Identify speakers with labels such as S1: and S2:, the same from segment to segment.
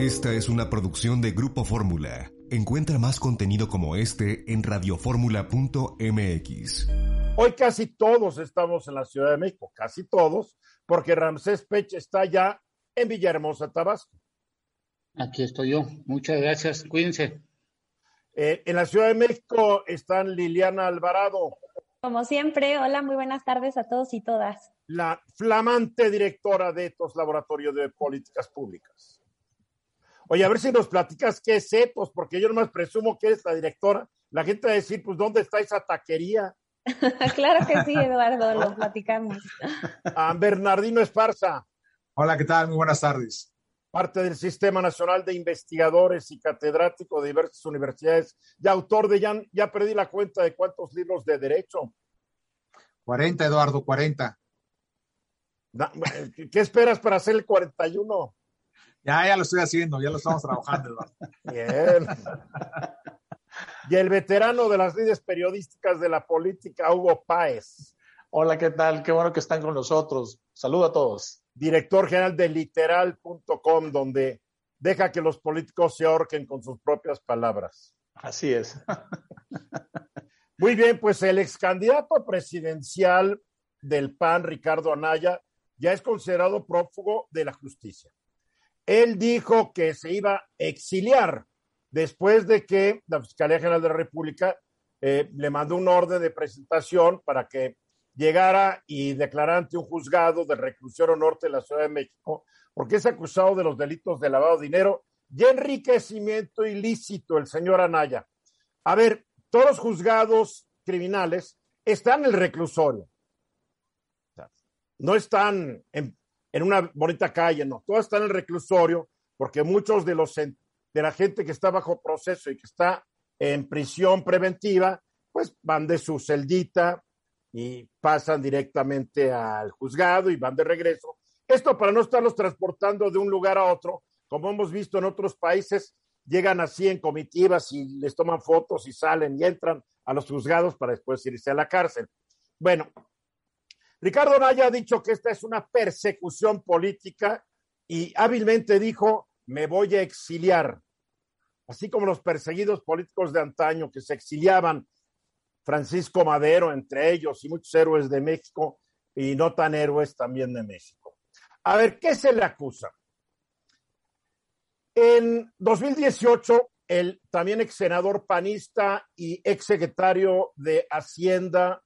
S1: Esta es una producción de Grupo Fórmula. Encuentra más contenido como este en radioformula.mx.
S2: Hoy casi todos estamos en la Ciudad de México, casi todos, porque Ramsés Pech está ya en Villahermosa, Tabasco.
S3: Aquí estoy yo. Muchas gracias. Cuídense.
S2: Eh, en la Ciudad de México están Liliana Alvarado.
S4: Como siempre, hola, muy buenas tardes a todos y todas.
S2: La flamante directora de ETOS Laboratorio de Políticas Públicas. Oye, a ver si nos platicas qué es ETOS, porque yo nomás presumo que eres la directora. La gente va a decir, pues, ¿dónde está esa taquería?
S4: claro que sí, Eduardo, lo platicamos.
S2: A Bernardino Esparza.
S5: Hola, ¿qué tal? Muy buenas tardes.
S2: Parte del Sistema Nacional de Investigadores y catedrático de diversas universidades y autor de, ya, ya perdí la cuenta de cuántos libros de derecho.
S5: 40, Eduardo, 40.
S2: ¿Qué esperas para hacer el 41?
S5: Ya, ya lo estoy haciendo, ya lo estamos trabajando.
S2: Bien. Y el veterano de las líderes periodísticas de la política, Hugo Páez.
S6: Hola, ¿qué tal? Qué bueno que están con nosotros. Saludo a todos.
S2: Director general de literal.com, donde deja que los políticos se ahorquen con sus propias palabras.
S6: Así es.
S2: Muy bien, pues el ex candidato presidencial del PAN, Ricardo Anaya, ya es considerado prófugo de la justicia. Él dijo que se iba a exiliar después de que la Fiscalía General de la República eh, le mandó un orden de presentación para que llegara y declarara ante un juzgado del reclusorio norte de la Ciudad de México, porque es acusado de los delitos de lavado de dinero y enriquecimiento ilícito el señor Anaya. A ver, todos los juzgados criminales están en el reclusorio. No están en, en una bonita calle, no, todos están en el reclusorio porque muchos de los de la gente que está bajo proceso y que está en prisión preventiva, pues van de su celdita y pasan directamente al juzgado y van de regreso. Esto para no estarlos transportando de un lugar a otro, como hemos visto en otros países, llegan así en comitivas y les toman fotos y salen y entran a los juzgados para después irse a la cárcel. Bueno, Ricardo Naya ha dicho que esta es una persecución política y hábilmente dijo, me voy a exiliar. Así como los perseguidos políticos de antaño que se exiliaban, Francisco Madero entre ellos y muchos héroes de México y no tan héroes también de México. A ver, ¿qué se le acusa? En 2018, el también ex senador panista y ex secretario de Hacienda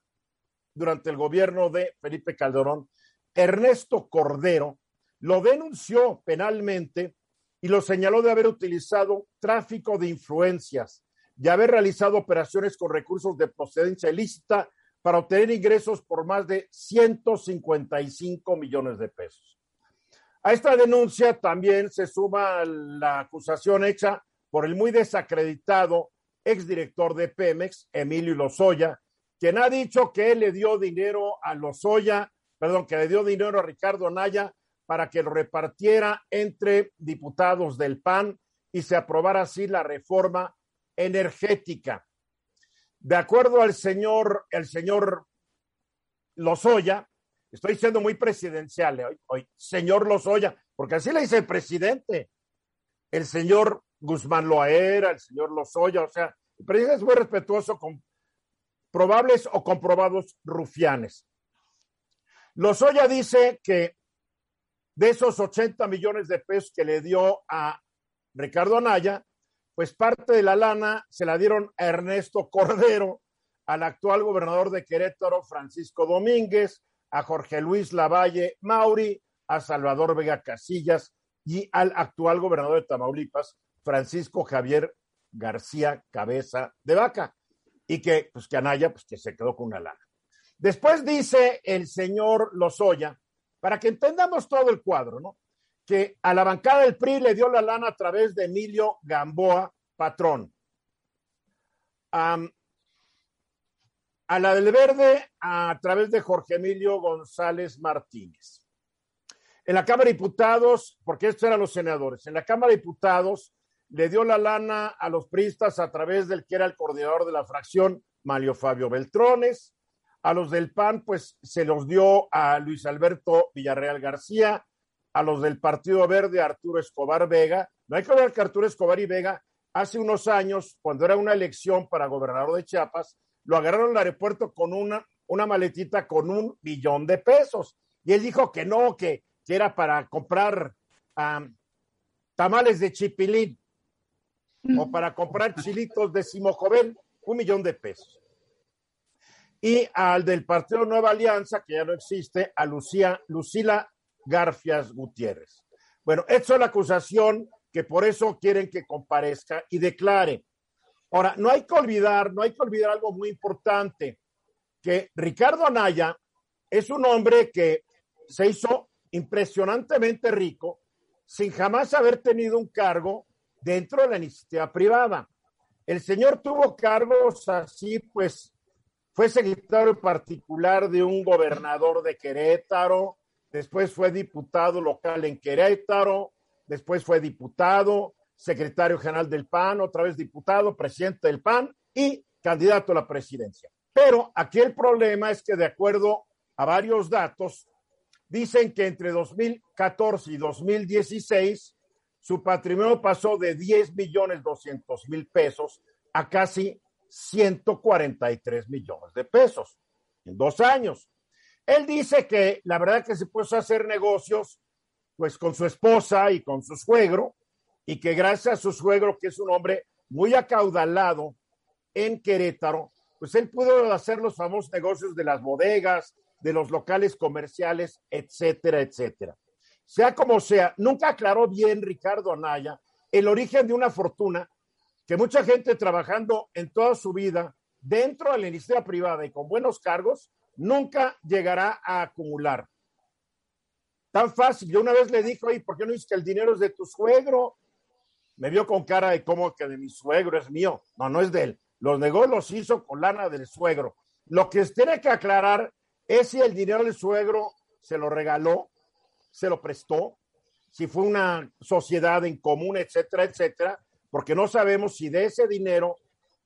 S2: durante el gobierno de Felipe Calderón, Ernesto Cordero, lo denunció penalmente y lo señaló de haber utilizado tráfico de influencias, de haber realizado operaciones con recursos de procedencia ilícita para obtener ingresos por más de 155 millones de pesos. A esta denuncia también se suma la acusación hecha por el muy desacreditado exdirector de Pemex, Emilio Lozoya, quien ha dicho que él le dio dinero a Lozoya, perdón, que le dio dinero a Ricardo Naya para que lo repartiera entre diputados del PAN y se aprobara así la reforma energética. De acuerdo al señor, el señor Lozoya, estoy siendo muy presidencial hoy, hoy, señor Lozoya, porque así le dice el presidente, el señor Guzmán Loaera, el señor Lozoya, o sea, el presidente es muy respetuoso con probables o comprobados rufianes. Lozoya dice que de esos 80 millones de pesos que le dio a Ricardo Anaya, pues parte de la lana se la dieron a Ernesto Cordero, al actual gobernador de Querétaro, Francisco Domínguez, a Jorge Luis Lavalle Mauri, a Salvador Vega Casillas y al actual gobernador de Tamaulipas, Francisco Javier García Cabeza de Vaca. Y que, pues que Anaya, pues que se quedó con una lana. Después dice el señor Lozoya, para que entendamos todo el cuadro, ¿no? que a la bancada del PRI le dio la lana a través de Emilio Gamboa, patrón. A la del Verde a través de Jorge Emilio González Martínez. En la Cámara de Diputados, porque estos eran los senadores, en la Cámara de Diputados le dio la lana a los priistas a través del que era el coordinador de la fracción, Mario Fabio Beltrones. A los del PAN, pues se los dio a Luis Alberto Villarreal García. A los del Partido Verde, Arturo Escobar Vega. No hay que ver que Arturo Escobar y Vega, hace unos años, cuando era una elección para gobernador de Chiapas, lo agarraron al aeropuerto con una, una maletita con un billón de pesos. Y él dijo que no, que, que era para comprar tamales de chipilín o para comprar chilitos de Simojovel, un millón de pesos. Y al del Partido Nueva Alianza, que ya no existe, a Lucía, Lucila Garfias Gutiérrez. Bueno, es la acusación que por eso quieren que comparezca y declare. Ahora, no hay que olvidar, no hay que olvidar algo muy importante, que Ricardo Anaya es un hombre que se hizo impresionantemente rico sin jamás haber tenido un cargo dentro de la iniciativa privada. El señor tuvo cargos así, pues fue secretario particular de un gobernador de Querétaro, después fue diputado local en Querétaro, después fue diputado, secretario general del PAN, otra vez diputado, presidente del PAN y candidato a la presidencia. Pero aquí el problema es que de acuerdo a varios datos, dicen que entre 2014 y 2016 su patrimonio pasó de 10 millones 200 mil pesos a casi 143 millones de pesos en dos años. Él dice que la verdad que se puso a hacer negocios pues con su esposa y con su suegro y que gracias a su suegro, que es un hombre muy acaudalado en Querétaro, pues él pudo hacer los famosos negocios de las bodegas, de los locales comerciales, etcétera, etcétera. Sea como sea, nunca aclaró bien Ricardo Anaya el origen de una fortuna que mucha gente trabajando en toda su vida dentro de la industria privada y con buenos cargos, nunca llegará a acumular. Tan fácil. Yo una vez le dije, oye, ¿por qué no dices que el dinero es de tu suegro? Me vio con cara de cómo que de mi suegro es mío. No, no es de él. Los negocios los hizo con lana del suegro. Lo que tiene que aclarar es si el dinero del suegro se lo regaló se lo prestó, si fue una sociedad en común, etcétera, etcétera, porque no sabemos si de ese dinero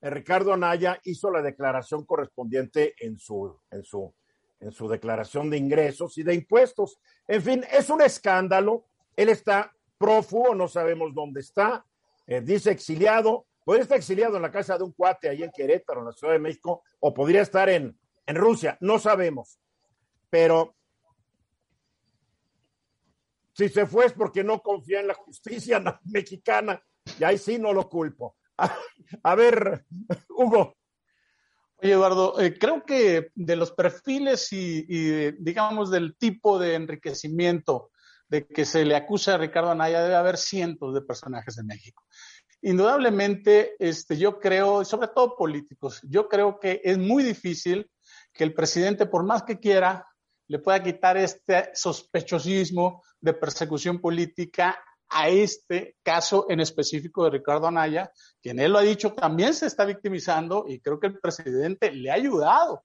S2: eh, Ricardo Anaya hizo la declaración correspondiente en su, en su, en su declaración de ingresos y de impuestos. En fin, es un escándalo. Él está prófugo, no sabemos dónde está. Eh, dice exiliado. Podría estar exiliado en la casa de un cuate ahí en Querétaro, en la Ciudad de México, o podría estar en, en Rusia, no sabemos. Pero si se fue es porque no confía en la justicia mexicana y ahí sí no lo culpo. A, ver, Hugo.
S6: Oye, Eduardo, eh, creo que de los perfiles y, digamos del tipo de enriquecimiento de que se le acusa a Ricardo Anaya debe haber cientos de personajes en México. Indudablemente, este, yo creo, sobre todo políticos, yo creo que es muy difícil que el presidente, por más que quiera, le pueda quitar este sospechosismo de persecución política a este caso en específico de Ricardo Anaya, quien él lo ha dicho, también se está victimizando y creo que el presidente le ha ayudado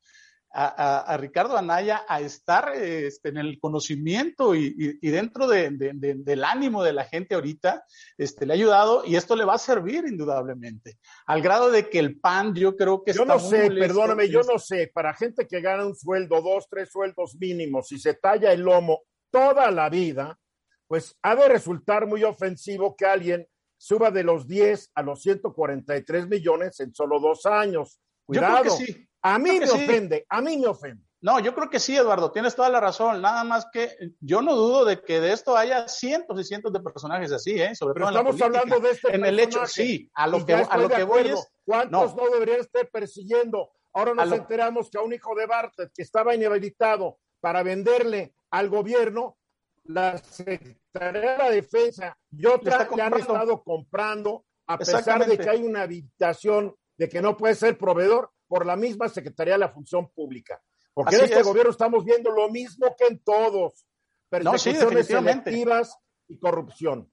S6: a, Ricardo Anaya a estar este, en el conocimiento y, dentro del ánimo de la gente ahorita, este, le ha ayudado y esto le va a servir indudablemente. Al grado de que el PAN, yo creo que...
S2: Yo no sé, perdóname, yo no sé, para gente que gana un sueldo, dos, tres sueldos mínimos y se talla el lomo toda la vida, pues ha de resultar muy ofensivo que alguien suba de los 10 a los 143 millones en solo dos años. Cuidado. sí. A mí me ofende, a mí me ofende.
S6: No, yo creo que sí, Eduardo, tienes toda la razón. Nada más que yo no dudo de que de esto haya cientos y cientos de personajes así, ¿eh?
S2: Sobre todo estamos hablando de este
S6: En el hecho, sí, a lo que, a lo que voy es.
S2: ¿Cuántos no. deberían estar persiguiendo? Ahora nos enteramos que a un hijo de Bartlett que estaba inhabilitado para venderle al gobierno, la Secretaría de la Defensa y otras que han estado comprando, a pesar de que hay una habitación de que no puede ser proveedor por la misma Secretaría de la Función Pública. Porque en este gobierno estamos viendo lo mismo que en todos. Persecuciones selectivas y corrupción.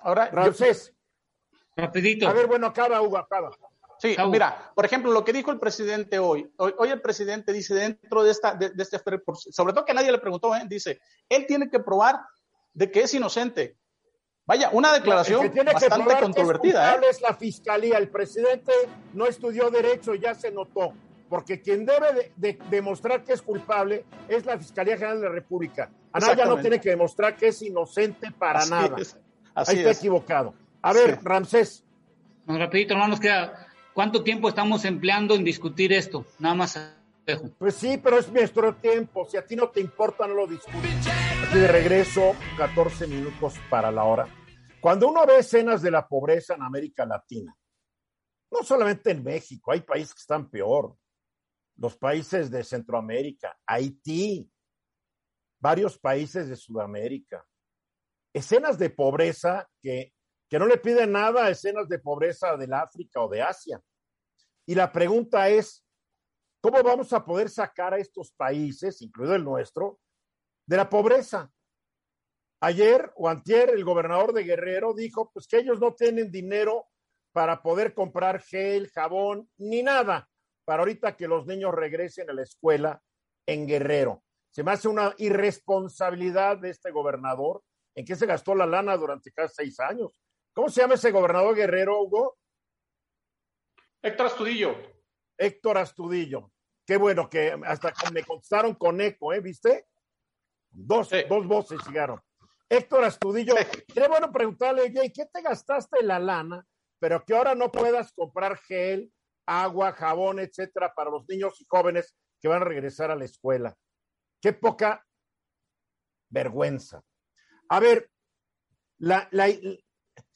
S6: Ahora,
S2: Ramsés.
S3: Rapidito.
S2: A ver, bueno, acaba, Hugo, acaba.
S6: Sí, mira, por ejemplo, lo que dijo el presidente hoy. Hoy, hoy el presidente dice dentro de esta, de, de este, sobre todo que nadie le preguntó, ¿eh? dice, él tiene que probar de que es inocente. Vaya, una declaración
S2: El que tiene
S6: bastante
S2: que
S6: controvertida.
S2: Que
S6: ¿eh?
S2: es, es la fiscalía. El presidente no estudió derecho, ya se notó. Porque quien debe de, de, demostrar que es culpable es la Fiscalía General de la República. Anaya no tiene que demostrar que es inocente para
S6: Así
S2: nada.
S6: es, así
S2: Ahí está
S6: es.
S2: equivocado. A ver,
S6: Sí.
S2: Ramsés.
S3: No, rapidito, no nos queda. ¿Cuánto tiempo estamos empleando en discutir esto? Nada más.
S2: Pues sí, pero es nuestro tiempo. Si a ti no te importa, no lo discutes. Aquí de regreso, 14 minutos para la hora. Cuando uno ve escenas de la pobreza en América Latina, no solamente en México, hay países que están peor. Los países de Centroamérica, Haití, varios países de Sudamérica. Escenas de pobreza que, que no le piden nada a escenas de pobreza del África o de Asia. Y la pregunta es, ¿cómo vamos a poder sacar a estos países, incluido el nuestro, de la pobreza? Ayer o antier el gobernador de Guerrero dijo pues que ellos no tienen dinero para poder comprar gel, jabón, ni nada para ahorita que los niños regresen a la escuela en Guerrero. Se me hace una irresponsabilidad de este gobernador en que se gastó la lana durante casi seis años. ¿Cómo se llama ese gobernador Guerrero, Hugo?
S6: Héctor Astudillo.
S2: Héctor Astudillo. Qué bueno que hasta me contestaron con eco, ¿eh? ¿Viste? Dos,
S6: Sí.
S2: dos voces llegaron. Héctor Astudillo, sería bueno preguntarle, oye, ¿qué te gastaste la lana, pero que ahora no puedas comprar gel, agua, jabón, etcétera, para los niños y jóvenes que van a regresar a la escuela? Qué poca vergüenza. A ver, la, la,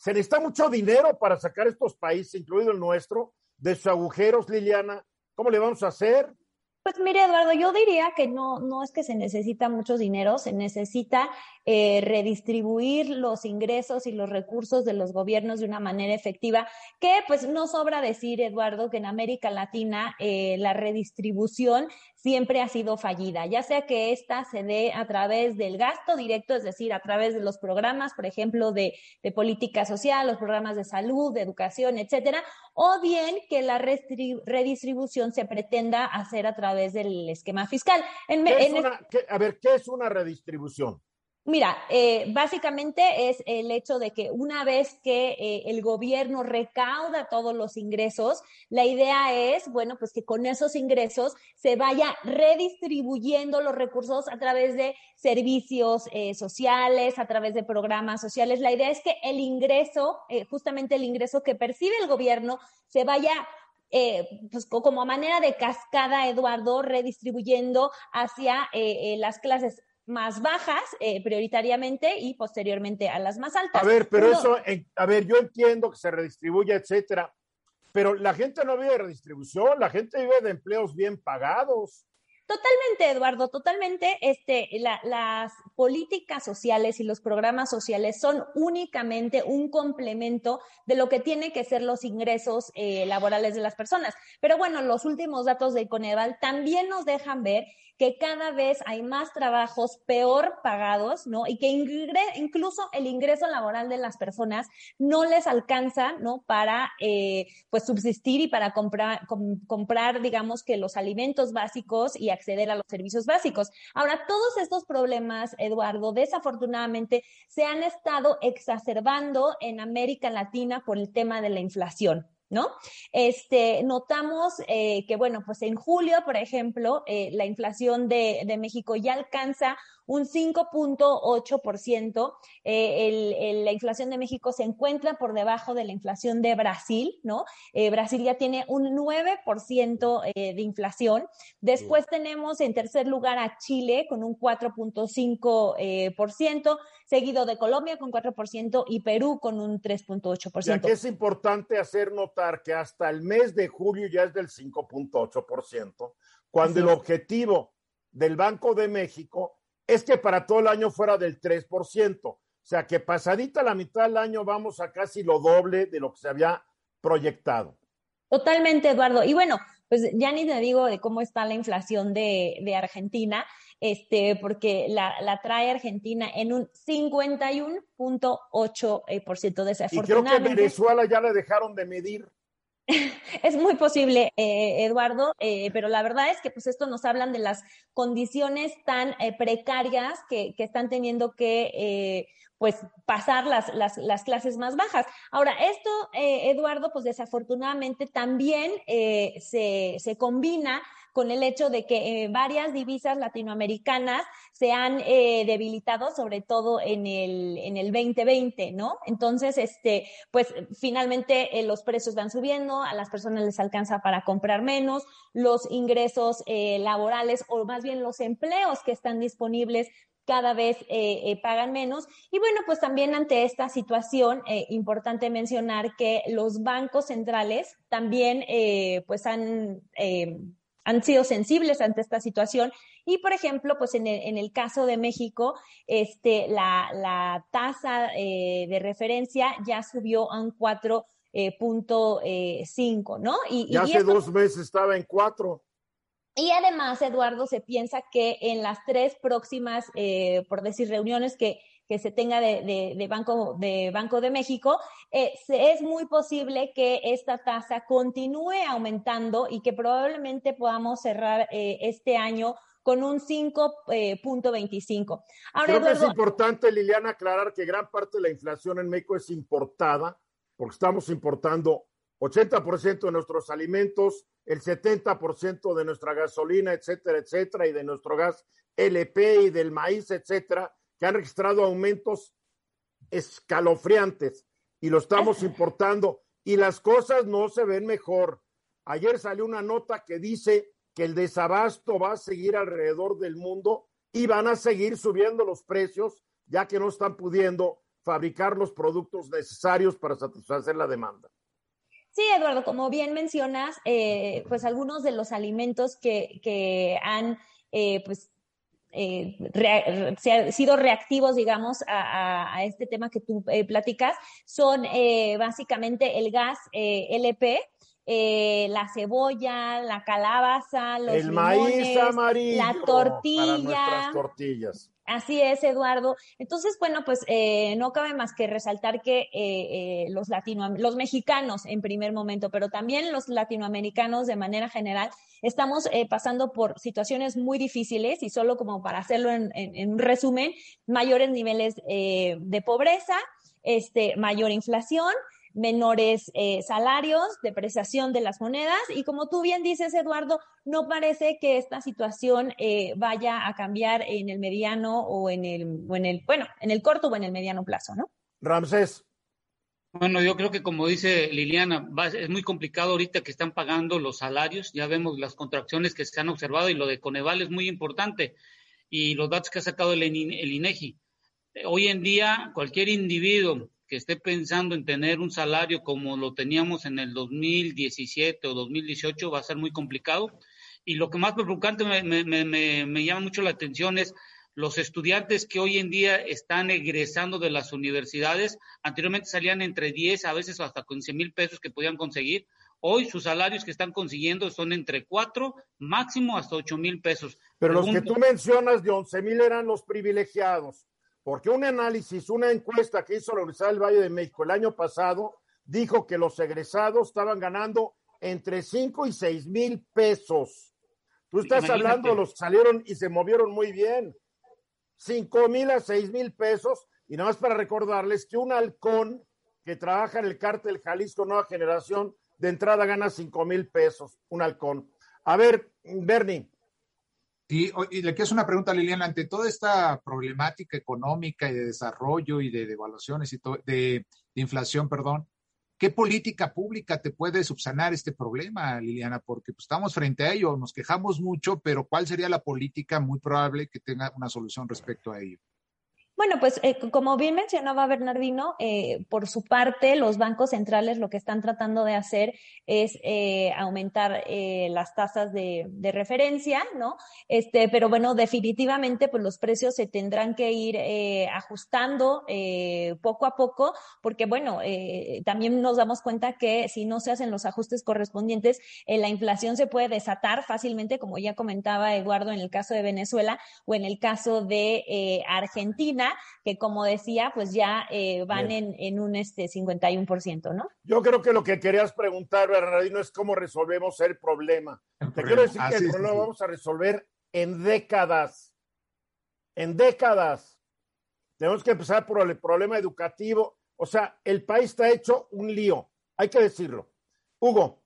S2: se necesita mucho dinero para sacar estos países, incluido el nuestro, de sus agujeros, Liliana. ¿Cómo le vamos a hacer?
S4: Pues mire, Eduardo, yo diría que no, no es que se necesita mucho dinero, se necesita eh, redistribuir los ingresos y los recursos de los gobiernos de una manera efectiva, que pues no sobra decir, Eduardo, que en América Latina eh, la redistribución siempre ha sido fallida, ya sea que ésta se dé a través del gasto directo, es decir, a través de los programas, por ejemplo, de, de política social, los programas de salud, de educación, etcétera, o bien que la redistribución se pretenda hacer a través del esquema fiscal.
S2: En, ¿Qué en una, qué, a ver, ¿qué es una redistribución?
S4: Mira, eh, básicamente es el hecho de que una vez que eh, el gobierno recauda todos los ingresos, la idea es, bueno, pues que con esos ingresos se vaya redistribuyendo los recursos a través de servicios eh, sociales, a través de programas sociales. La idea es que el ingreso, eh, justamente el ingreso que percibe el gobierno, se vaya eh, pues como manera de cascada, Eduardo, redistribuyendo hacia eh, las clases más bajas eh, prioritariamente y posteriormente a las más altas.
S2: A ver, pero Uno, eso, en, a ver, yo entiendo que se redistribuye, etcétera, pero la gente no vive de redistribución, la gente vive de empleos bien pagados.
S4: Totalmente, Eduardo, totalmente. Este, la, las políticas sociales y los programas sociales son únicamente un complemento de lo que tienen que ser los ingresos eh, laborales de las personas. Pero bueno, los últimos datos de Coneval también nos dejan ver que cada vez hay más trabajos peor pagados, ¿no? Y que incluso el ingreso laboral de las personas no les alcanza, ¿no? Para, eh, pues, subsistir y para comprar, com, comprar, digamos que los alimentos básicos y acceder a los servicios básicos. Ahora, todos estos problemas, Eduardo, desafortunadamente se han estado exacerbando en América Latina por el tema de la inflación. ¿No? Este, notamos eh, que, bueno, pues en julio, por ejemplo, eh, la inflación de, de, México ya alcanza un 5.8%. Eh, el, el, la inflación de México se encuentra por debajo de la inflación de Brasil, ¿no? Eh, Brasil ya tiene un 9% eh, de inflación. Después sí. tenemos en tercer lugar a Chile con un 4.5%, seguido de Colombia con 4% y Perú con un 3.8%.
S2: Y aquí es importante hacer notar que hasta el mes de julio ya es del 5.8%, cuando Así el objetivo del Banco de México es que para todo el año fuera del 3%. O sea que pasadita la mitad del año vamos a casi lo doble de lo que se había proyectado.
S4: Totalmente, Eduardo. Y bueno, pues ya ni te digo de cómo está la inflación de, de Argentina, este, porque la, la, trae Argentina en un 51.8% desafortunadamente.
S2: Y creo que Venezuela ya le dejaron de medir.
S4: Es muy posible, eh, Eduardo, eh, pero la verdad es que pues esto nos hablan de las condiciones tan eh, precarias que, que, están teniendo que eh, pues pasar las, las, las, clases más bajas. Ahora, esto, Eduardo, pues desafortunadamente también se, se combina con el hecho de que eh, varias divisas latinoamericanas se han eh, debilitado, sobre todo en el, en el 2020, ¿no? Entonces, este, pues finalmente eh, los precios van subiendo, a las personas les alcanza para comprar menos, los ingresos eh, laborales o más bien los empleos que están disponibles cada vez pagan menos. Y bueno, pues también ante esta situación, importante mencionar que los bancos centrales también pues han han sido sensibles ante esta situación y, por ejemplo, pues en el, en el caso de México, este, la, la tasa eh, de referencia ya subió a un 4.5, eh, eh, ¿no?
S2: Y, y hace esto, dos meses estaba en 4.
S4: Y además, Eduardo, se piensa que en las tres próximas, eh, por decir, reuniones que que se tenga de, de, de, Banco, de Banco de México, eh, es muy posible que esta tasa continúe aumentando y que probablemente podamos cerrar eh, este año con un 5.25. Eh,
S2: Ahora, Creo Eduardo, que es importante, Liliana, aclarar que gran parte de la inflación en México es importada, porque estamos importando 80% de nuestros alimentos, el 70% de nuestra gasolina, etcétera, etcétera, y de nuestro gas LP y del maíz, etcétera que han registrado aumentos escalofriantes y lo estamos importando y las cosas no se ven mejor. Ayer salió una nota que dice que el desabasto va a seguir alrededor del mundo y van a seguir subiendo los precios ya que no están pudiendo fabricar los productos necesarios para satisfacer la demanda.
S4: Sí, Eduardo, como bien mencionas, eh, pues algunos de los alimentos que, que han eh, pues eh, re, se han sido reactivos, digamos, a, a, este tema que tú eh, platicas, son eh, básicamente el gas eh, LP, eh, la cebolla, la calabaza, los
S2: el
S4: limones,
S2: maíz amarillo
S4: la tortilla.
S2: Para tortillas.
S4: Así es, Eduardo. Entonces, bueno, pues eh, no cabe más que resaltar que eh, eh, los latino, los mexicanos en primer momento, pero también los latinoamericanos de manera general, estamos eh, pasando por situaciones muy difíciles y solo como para hacerlo en, en, en resumen, mayores niveles eh, de pobreza, este, mayor inflación, menores eh, salarios, depreciación de las monedas y como tú bien dices, Eduardo, no parece que esta situación eh, vaya a cambiar en el mediano o en el, o en el, bueno, en el corto o en el mediano plazo, ¿no?
S2: Ramsés.
S3: Bueno, yo creo que como dice Liliana, va, es muy complicado ahorita que están pagando los salarios, ya vemos las contracciones que se han observado y lo de Coneval es muy importante y los datos que ha sacado el, el INEGI. Hoy en día, cualquier individuo que esté pensando en tener un salario como lo teníamos en el 2017 o 2018 va a ser muy complicado. Y lo que más preocupante me, me, me, me llama mucho la atención es los estudiantes que hoy en día están egresando de las universidades, anteriormente salían entre 10 a veces hasta 15 mil pesos que podían conseguir. Hoy sus salarios que están consiguiendo son entre 4, máximo hasta 8 mil pesos.
S2: Pero Pregunto, los que tú mencionas de 11 mil eran los privilegiados. Porque un análisis, una encuesta que hizo la Universidad del Valle de México el año pasado dijo que los egresados estaban ganando entre 5 y 6 mil pesos. Tú estás Imagínate. hablando de los que salieron y se movieron muy bien. 5 mil a 6 mil pesos. Y nada más para recordarles que un halcón que trabaja en el cártel Jalisco Nueva Generación de entrada gana 5 mil pesos. Un halcón. A ver, Bernie.
S5: Y, le quiero hacer una pregunta, Liliana, ante toda esta problemática económica y de desarrollo y de devaluaciones y de, de, inflación, perdón, ¿qué política pública te puede subsanar este problema, Liliana? Porque pues, estamos frente a ello, nos quejamos mucho, pero ¿cuál sería la política muy probable que tenga una solución respecto a ello?
S4: Bueno, pues eh, como bien mencionaba Bernardino, eh, por su parte, los bancos centrales lo que están tratando de hacer es eh, aumentar las tasas de, referencia, ¿no? Este, pero bueno, definitivamente, pues los precios se tendrán que ir ajustando poco a poco, porque bueno, también nos damos cuenta que si no se hacen los ajustes correspondientes, la inflación se puede desatar fácilmente, como ya comentaba Eduardo en el caso de Venezuela o en el caso de Argentina que como decía, pues ya eh, van en, un este 51%, ¿no?
S2: Yo creo que lo que querías preguntar, Bernardino, es cómo resolvemos el problema. Te quiero decir que el problema lo vamos a resolver en décadas. En décadas. Tenemos que empezar por el problema educativo. O sea, el país está hecho un lío. Hay que decirlo. Hugo.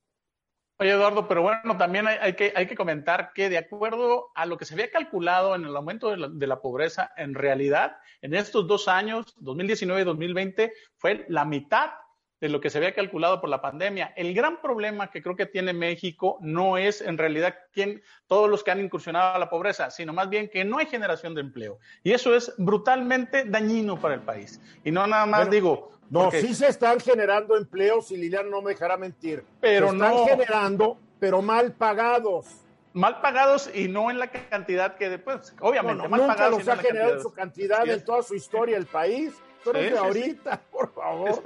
S6: Oye, Eduardo, pero bueno, también hay, que, hay que comentar que de acuerdo a lo que se había calculado en el aumento de la, pobreza, en realidad, en estos dos años, 2019 y 2020, fue la mitad de lo que se había calculado por la pandemia. El gran problema que creo que tiene México no es en realidad quién, todos los que han incursionado a la pobreza, sino más bien que no hay generación de empleo. Y eso es brutalmente dañino para el país. Y no nada más digo,
S2: no, sí se están generando empleos y Liliana no me dejará mentir. Pero se están generando, pero mal pagados.
S6: Mal pagados y no en la cantidad que después, obviamente,
S2: mal nunca los ha generado en su cantidad en toda su historia el país. De ahorita, por favor.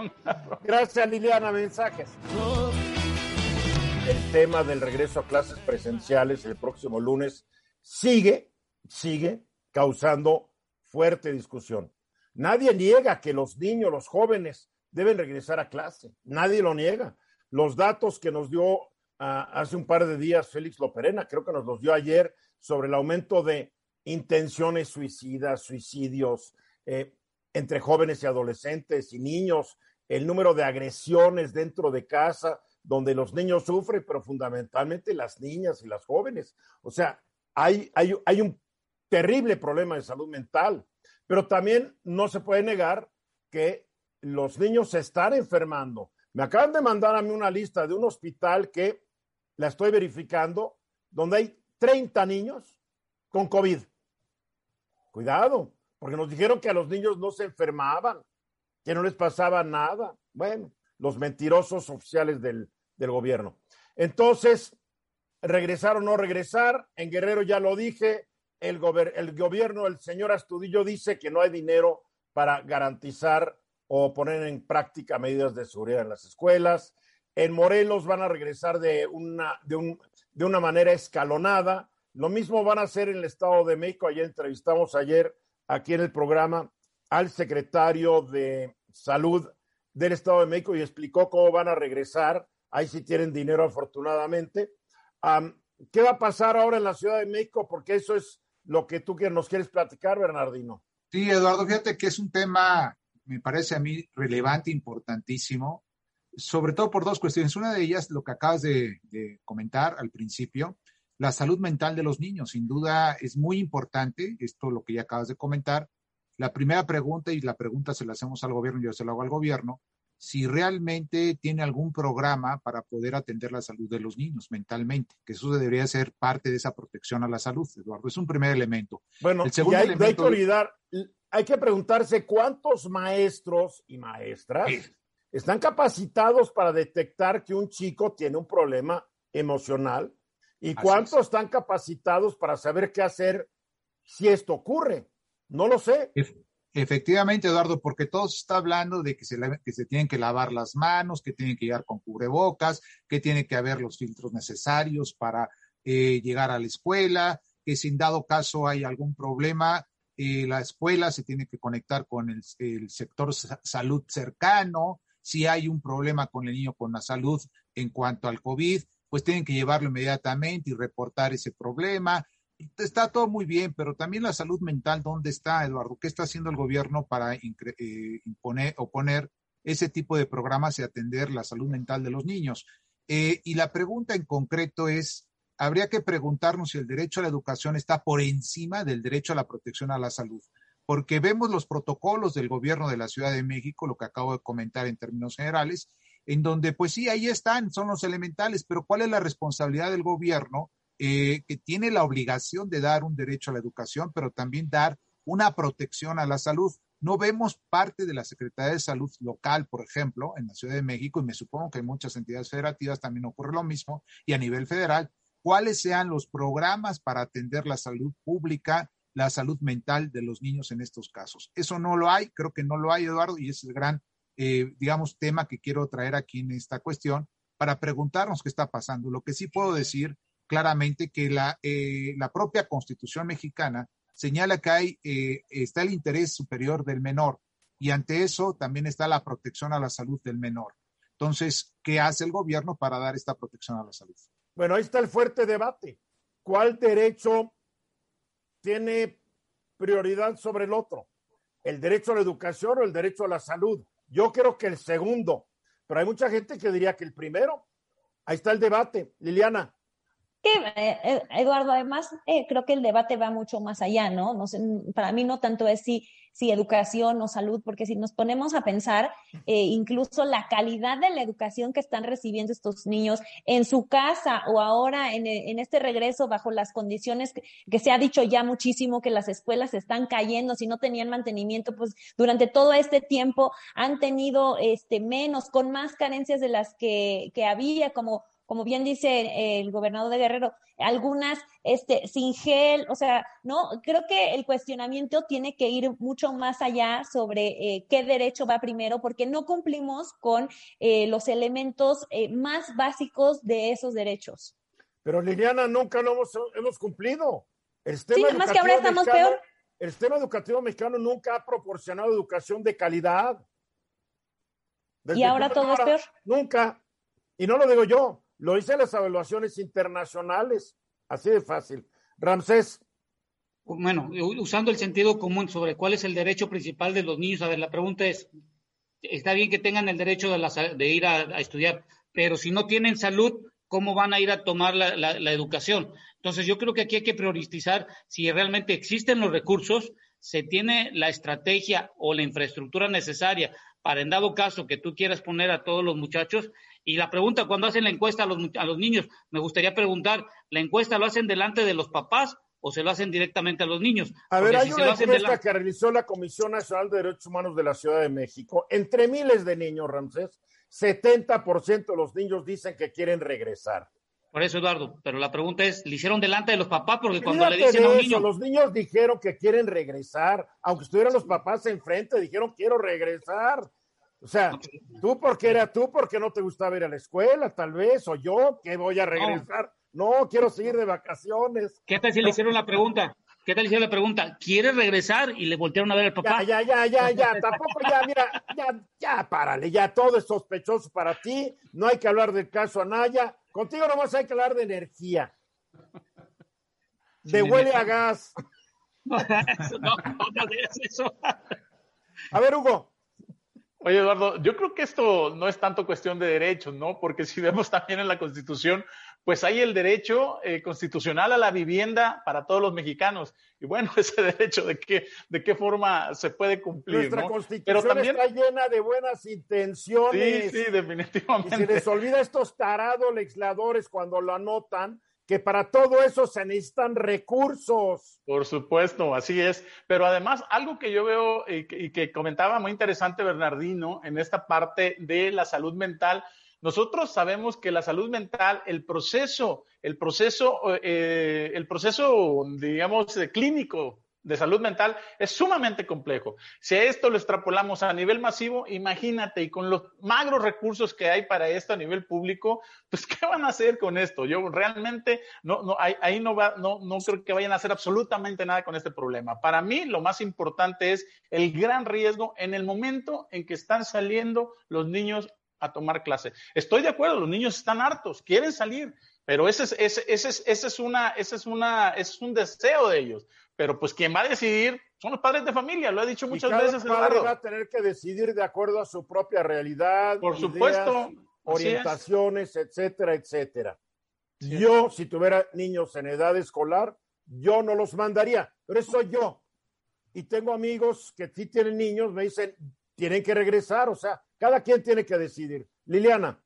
S2: Gracias, Liliana. Mensajes. El tema del regreso a clases presenciales el próximo lunes sigue, sigue causando fuerte discusión. Nadie niega que los niños, los jóvenes deben regresar a clase. Nadie lo niega. Los datos que nos dio ah, hace un par de días Félix Loperena, creo que nos los dio ayer, sobre el aumento de intenciones suicidas, suicidios eh, entre jóvenes y adolescentes y niños, el número de agresiones dentro de casa, donde los niños sufren, pero fundamentalmente las niñas y las jóvenes. O sea, hay, hay, hay un terrible problema de salud mental. Pero también no se puede negar que los niños se están enfermando. Me acaban de mandar a mí una lista de un hospital que la estoy verificando, donde hay 30 niños con COVID. Cuidado, porque nos dijeron que a los niños no se enfermaban, que no les pasaba nada. Bueno, los mentirosos oficiales del, del gobierno. Entonces, regresar o no regresar, en Guerrero ya lo dije, el, el gobierno, el señor Astudillo dice que no hay dinero para garantizar o poner en práctica medidas de seguridad en las escuelas. En Morelos van a regresar de una, de, un, de una manera escalonada. Lo mismo van a hacer en el Estado de México. Ayer entrevistamos ayer aquí en el programa al secretario de Salud del Estado de México y explicó cómo van a regresar. Ahí sí tienen dinero, afortunadamente. ¿Qué va a pasar ahora en la Ciudad de México? Porque eso es lo que tú nos quieres platicar, Bernardino.
S5: Sí, Eduardo, fíjate que es un tema, me parece a mí relevante, importantísimo, sobre todo por dos cuestiones. Una de ellas, lo que acabas de, comentar al principio, la salud mental de los niños. Sin duda es muy importante, esto lo que ya acabas de comentar. La primera pregunta, y la pregunta se la hacemos al gobierno, yo se la hago al gobierno, si realmente tiene algún programa para poder atender la salud de los niños mentalmente, que eso debería ser parte de esa protección a la salud, Eduardo. Es un primer elemento.
S2: Bueno, El segundo hay, elemento... hay, que olvidar, hay que preguntarse cuántos maestros y maestras están capacitados para detectar que un chico tiene un problema emocional y cuántos están capacitados para saber qué hacer si esto ocurre. No lo sé.
S5: Efectivamente, Eduardo, porque todo se está hablando de que se, que se tienen que lavar las manos, que tienen que llegar con cubrebocas, que tiene que haber los filtros necesarios para eh, llegar a la escuela, que si en dado caso hay algún problema, eh, la escuela se tiene que conectar con el, el sector salud cercano, si hay un problema con el niño con la salud en cuanto al COVID, pues tienen que llevarlo inmediatamente y reportar ese problema está todo muy bien, pero también la salud mental, ¿dónde está, Eduardo? ¿Qué está haciendo el gobierno para eh, imponer o poner ese tipo de programas y atender la salud mental de los niños? Eh, y la pregunta en concreto es, habría que preguntarnos si el derecho a la educación está por encima del derecho a la protección a la salud, porque vemos los protocolos del gobierno de la Ciudad de México, lo que acabo de comentar en términos generales, en donde pues sí, ahí están, son los elementales, pero ¿cuál es la responsabilidad del gobierno? Eh, que tiene la obligación de dar un derecho a la educación, pero también dar una protección a la salud. No vemos parte de la Secretaría de Salud local, por ejemplo, en la Ciudad de México, y me supongo que en muchas entidades federativas también ocurre lo mismo, y a nivel federal, cuáles sean los programas para atender la salud pública, la salud mental de los niños en estos casos. Eso no lo hay, creo que no lo hay, Eduardo, y es el gran, eh, digamos, tema que quiero traer aquí en esta cuestión para preguntarnos qué está pasando. Lo que sí puedo decir claramente que la, eh, la propia Constitución mexicana señala que hay, eh, está el interés superior del menor y ante eso también está la protección a la salud del menor. Entonces, ¿qué hace el gobierno para dar esta protección a la salud?
S2: Bueno, ahí está el fuerte debate. ¿Cuál derecho tiene prioridad sobre el otro? ¿El derecho a la educación o el derecho a la salud? Yo creo que el segundo, pero hay mucha gente que diría que el primero. Ahí está el debate. Liliana.
S4: Que, eh, eh, Eduardo, además, eh, creo que el debate va mucho más allá, ¿no? no sé, para mí no tanto es si, si educación o salud, porque si nos ponemos a pensar, incluso la calidad de la educación que están recibiendo estos niños en su casa o ahora en, en este regreso bajo las condiciones que, que, se ha dicho ya muchísimo que las escuelas están cayendo, si no tenían mantenimiento, pues durante todo este tiempo han tenido este menos, con más carencias de las que, que había, como como bien dice el gobernador de Guerrero, algunas este, sin gel, o sea, no, creo que el cuestionamiento tiene que ir mucho más allá sobre eh, qué derecho va primero, porque no cumplimos con eh, los elementos eh, más básicos de esos derechos.
S2: Pero Liliana, nunca lo hemos, hemos cumplido.
S4: El sistema sí, más que ahora estamos peor.
S2: El sistema educativo mexicano nunca ha proporcionado educación de calidad.
S4: Desde y ahora todo es peor.
S2: Nunca. Y no lo digo yo, lo hice en las evaluaciones internacionales, así de fácil. Ramsés.
S3: Bueno, usando el sentido común sobre cuál es el derecho principal de los niños, a ver, la pregunta es, está bien que tengan el derecho de, ir a, estudiar, pero si no tienen salud, ¿cómo van a ir a tomar la, la educación? Entonces, yo creo que aquí hay que priorizar si realmente existen los recursos, se tiene la estrategia o la infraestructura necesaria para, en dado caso, que tú quieras poner a todos los muchachos, y la pregunta, cuando hacen la encuesta a los, a los niños, me gustaría preguntar, ¿la encuesta lo hacen delante de los papás o se lo hacen directamente a los niños?
S2: A ver, hay una encuesta que realizó la Comisión Nacional de Derechos Humanos de la Ciudad de México. Entre miles de niños, Ramsés, 70% de los niños dicen que quieren regresar.
S3: Por eso, Eduardo, pero la pregunta es, ¿le hicieron delante de los papás? Porque cuando le dicen a un niño...
S2: Los niños dijeron que quieren regresar, aunque estuvieran los papás enfrente, dijeron quiero regresar. O sea, tú porque era tú porque no te gustaba ir a la escuela, tal vez, o yo que voy a regresar. No, quiero seguir de vacaciones.
S3: ¿Qué tal si le hicieron la pregunta? ¿Qué tal hicieron la pregunta? ¿Quieres regresar? Y le voltearon a ver al papá.
S2: Ya, ya, ya, ya, ya. Tampoco ya, mira, ya, ya, párale, ya todo es sospechoso para ti. No hay que hablar del caso Anaya. Contigo nomás hay que hablar de energía. De huele a gas.
S3: no, no, no eso.
S2: A ver, Hugo.
S6: Oye, Eduardo, yo creo que esto no es tanto cuestión de derechos, ¿no? Porque si vemos también en la Constitución, pues hay el derecho eh, constitucional a la vivienda para todos los mexicanos. Y bueno, ese derecho de qué, de qué forma se puede cumplir.
S2: Nuestra Constitución Pero también... está llena de buenas intenciones.
S6: Sí, sí, definitivamente.
S2: Y se les olvida estos tarados legisladores cuando lo anotan que para todo eso se necesitan recursos.
S6: Por supuesto, así es. Pero además, algo que yo veo y que, y que, comentaba muy interesante Bernardino en esta parte de la salud mental, nosotros sabemos que la salud mental, el proceso, el proceso, eh, el proceso, digamos, clínico de salud mental es sumamente complejo. Si esto lo extrapolamos a nivel masivo, imagínate, y con los magros recursos que hay para esto a nivel público, pues ¿qué van a hacer con esto? Yo realmente no, no, ahí, no, va, no, no creo que vayan a hacer absolutamente nada con este problema. Para mí, lo más importante es el gran riesgo en el momento en que están saliendo los niños a tomar clase. Estoy de acuerdo, los niños están hartos, quieren salir, pero ese es, ese, ese es, ese es, una, ese es, una, ese es un deseo de ellos. Pero pues quien va a decidir son los padres de familia, lo he dicho muchas veces.
S2: Padre va a tener que decidir de acuerdo a su propia realidad.
S6: Por supuesto.
S2: Orientaciones, etcétera, etcétera. Yo, si tuviera niños en edad escolar, yo no los mandaría, pero eso soy yo. Y tengo amigos que sí tienen niños, me dicen, tienen que regresar, o sea, cada quien tiene que decidir. Liliana.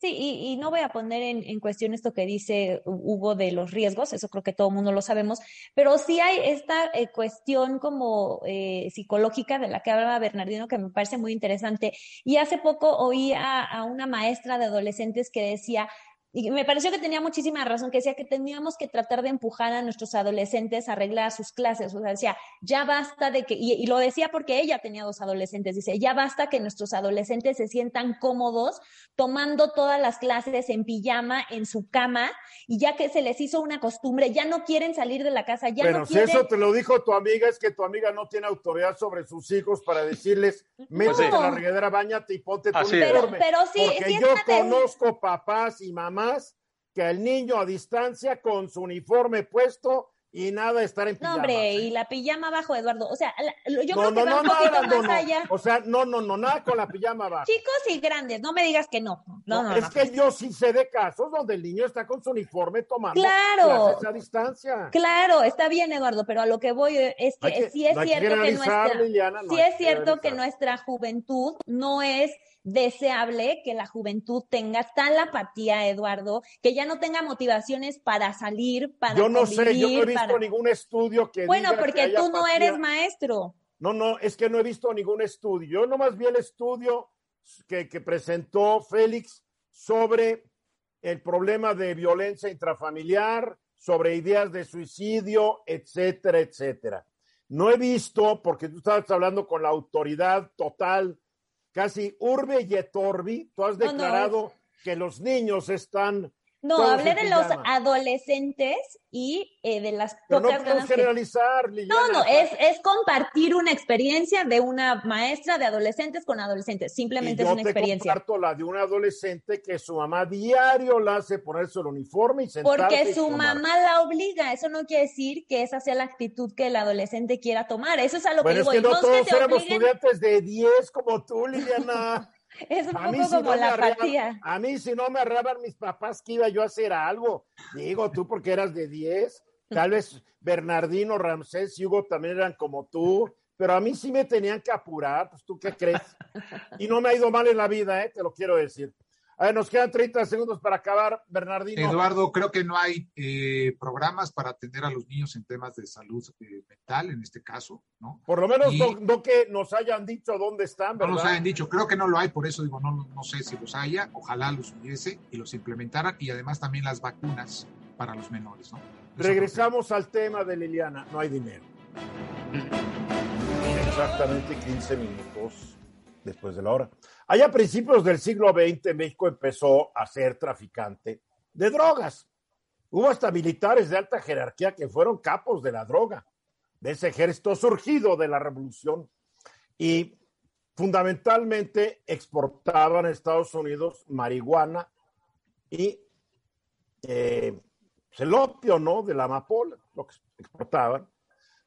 S4: Sí, y, no voy a poner en, cuestión esto que dice Hugo de los riesgos, eso creo que todo el mundo lo sabemos, pero sí hay esta eh, cuestión como eh, psicológica de la que hablaba Bernardino que me parece muy interesante. Y hace poco oí a una maestra de adolescentes que decía, y me pareció que tenía muchísima razón, que decía que teníamos que tratar de empujar a nuestros adolescentes a arreglar sus clases. O sea, decía, ya basta de que, y, lo decía porque ella tenía dos adolescentes, dice, ya basta que nuestros adolescentes se sientan cómodos tomando todas las clases en pijama, en su cama, y ya que se les hizo una costumbre, ya no quieren salir de la casa, ya
S2: Pero
S4: no
S2: si eso te lo dijo tu amiga, es que tu amiga no tiene autoridad sobre sus hijos para decirles, métete en la regadera, bañate y ponte tu uniforme.
S4: Pero, sí,
S2: porque yo conozco papás y mamás que el niño a distancia con su uniforme puesto y nada estar en pijama.
S4: No, hombre, y la pijama abajo, Eduardo. O sea, yo creo que va un poquito más allá.
S2: O sea, no, no, no, nada con la pijama abajo.
S4: Chicos y grandes, no me digas que no. No, no,
S2: es que yo sí sé de casos donde el niño está con su uniforme tomando
S4: claro,
S2: a distancia.
S4: Claro, está bien, Eduardo, pero a lo que voy es que, sí es cierto que nuestra, sí es cierto que nuestra juventud no es deseable que la juventud tenga tal apatía, Eduardo, que ya no tenga motivaciones para salir, para
S2: Yo no sé, yo no he visto ningún estudio que
S4: Bueno, porque tú no eres maestro.
S2: No, no, es que no he visto ningún estudio. Yo nomás vi el estudio que, que presentó Félix sobre el problema de violencia intrafamiliar, sobre ideas de suicidio, etcétera, etcétera. No he visto, porque tú estabas hablando con la autoridad total casi urbe y etorbi, tú has declarado que los niños están
S4: no, hablé de los adolescentes y eh, de las
S2: Pero no generalizar,
S4: No, no, es, es compartir una experiencia de una maestra de adolescentes con adolescentes. Simplemente es una experiencia.
S2: Yo comparto la de un adolescente que su mamá diario la hace ponerse el uniforme y sentarse
S4: Porque su mamá la obliga. Eso no quiere decir que esa sea la actitud que el adolescente quiera tomar. Eso es a lo que digo.
S2: Es que no, todos éramos estudiantes de 10 como tú, Liliana.
S4: Es un poco como la apatía.
S2: A mí, si no me arraban mis papás, que iba yo a hacer algo? Digo, tú porque eras de 10, tal vez Bernardino, Ramsés y Hugo también eran como tú, pero a mí sí me tenían que apurar, pues tú qué crees. Y no me ha ido mal en la vida, ¿eh? te lo quiero decir. A ver, nos quedan 30 segundos para acabar, Bernardino.
S5: Eduardo, creo que no hay eh, programas para atender a los niños en temas de salud eh, mental, en este caso, ¿no?
S2: Por lo menos no, que nos hayan dicho dónde están, ¿verdad?
S5: No nos hayan dicho, creo que no lo hay, por eso digo, no, no sé si los haya, ojalá los hubiese y los implementaran, y además también las vacunas para los menores, ¿no?
S2: Regresamos al tema de Liliana, no hay dinero. Exactamente 15 minutos después de la hora. Allá a principios del siglo XX, México empezó a ser traficante de drogas. Hubo hasta militares de alta jerarquía que fueron capos de la droga, de ese ejército surgido de la revolución. Y fundamentalmente exportaban a Estados Unidos marihuana y eh, el opio, ¿no? De la amapola, lo que exportaban.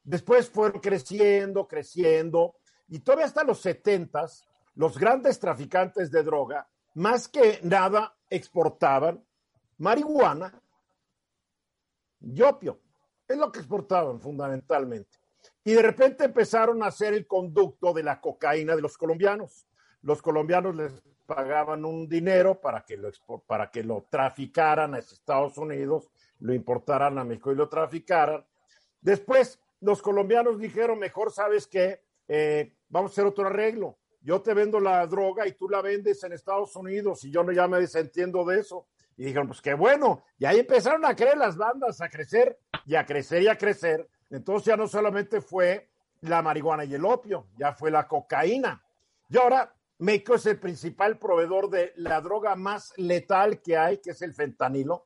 S2: Después fueron creciendo, creciendo, y todavía hasta los setentas, los grandes traficantes de droga, más que nada, exportaban marihuana y opio. Es lo que exportaban fundamentalmente. Y de repente empezaron a hacer el conducto de la cocaína de los colombianos. Los colombianos les pagaban un dinero para que lo, para que lo traficaran a Estados Unidos, lo importaran a México y lo traficaran. Después, los colombianos dijeron, mejor sabes que eh, vamos a hacer otro arreglo. Yo te vendo la droga y tú la vendes en Estados Unidos y yo no ya me desentiendo de eso. Y dijeron, pues qué bueno. Y ahí empezaron a creer las bandas, a crecer y a crecer y a crecer. Entonces ya no solamente fue la marihuana y el opio, ya fue la cocaína. Y ahora México es el principal proveedor de la droga más letal que hay, que es el fentanilo,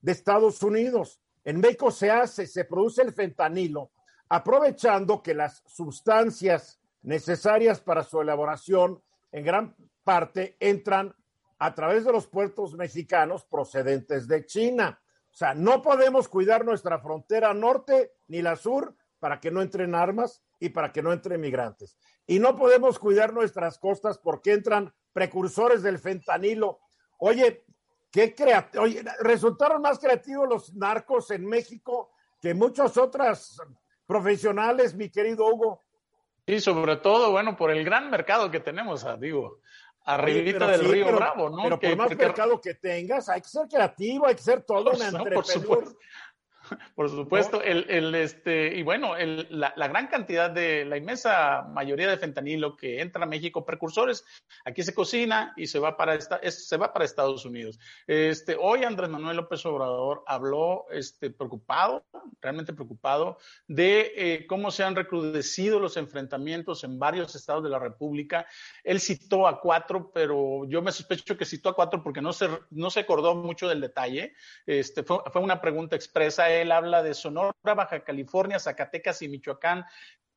S2: de Estados Unidos. En México se hace, se produce el fentanilo, aprovechando que las sustancias necesarias para su elaboración en gran parte entran a través de los puertos mexicanos procedentes de China. O sea, no podemos cuidar nuestra frontera norte ni la sur para que no entren armas y para que no entren migrantes. Y no podemos cuidar nuestras costas porque entran precursores del fentanilo. Oye, qué creativo. resultaron más creativos los narcos en México que muchos otros profesionales, mi querido Hugo.
S6: Y sobre todo, bueno, por el gran mercado que tenemos, ah, digo, arribita del río Bravo, ¿no?
S2: Pero por más mercado que tengas, hay que ser creativo, hay que ser todo un
S6: no, Por supuesto, el, el, este, y bueno, el, la, la, gran cantidad de, la inmensa mayoría de fentanilo que entra a México, precursores, aquí se cocina y se va para, esta, es, se va para Estados Unidos. Este, hoy Andrés Manuel López Obrador habló este, preocupado, realmente preocupado, de eh, cómo se han recrudecido los enfrentamientos en varios estados de la República. Él citó a cuatro, pero yo me sospecho que citó a cuatro porque no se, no se acordó mucho del detalle. Este, fue, fue una pregunta expresa él habla de Sonora, Baja California, Zacatecas y Michoacán,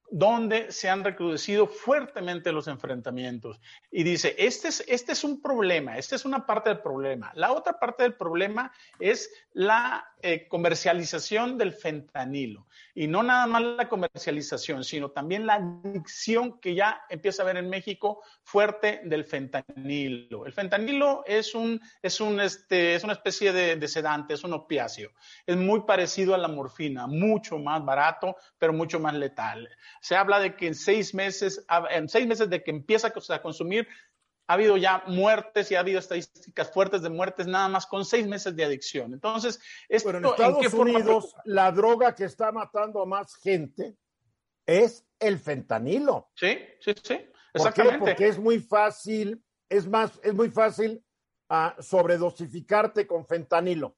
S6: donde se han recrudecido fuertemente los enfrentamientos. Y dice, este es, este es un problema, esta es una parte del problema. La otra parte del problema es la eh, comercialización del fentanilo. Y no nada más la comercialización, sino también la adicción que ya empieza a haber en México fuerte del fentanilo. El fentanilo es, un, es, un, este, es una especie de, de sedante, es un opiáceo. Es muy parecido a la morfina, mucho más barato, pero mucho más letal. Se habla de que en seis meses, en seis meses de que empieza a consumir, ha habido ya muertes y ha habido estadísticas fuertes de muertes nada más con seis meses de adicción. Entonces,
S2: esto, en Estados Unidos, la droga que está matando a más gente es el fentanilo.
S6: Sí, sí, sí,
S2: exactamente. Porque es muy fácil, es más, es muy fácil uh, sobredosificarte con fentanilo.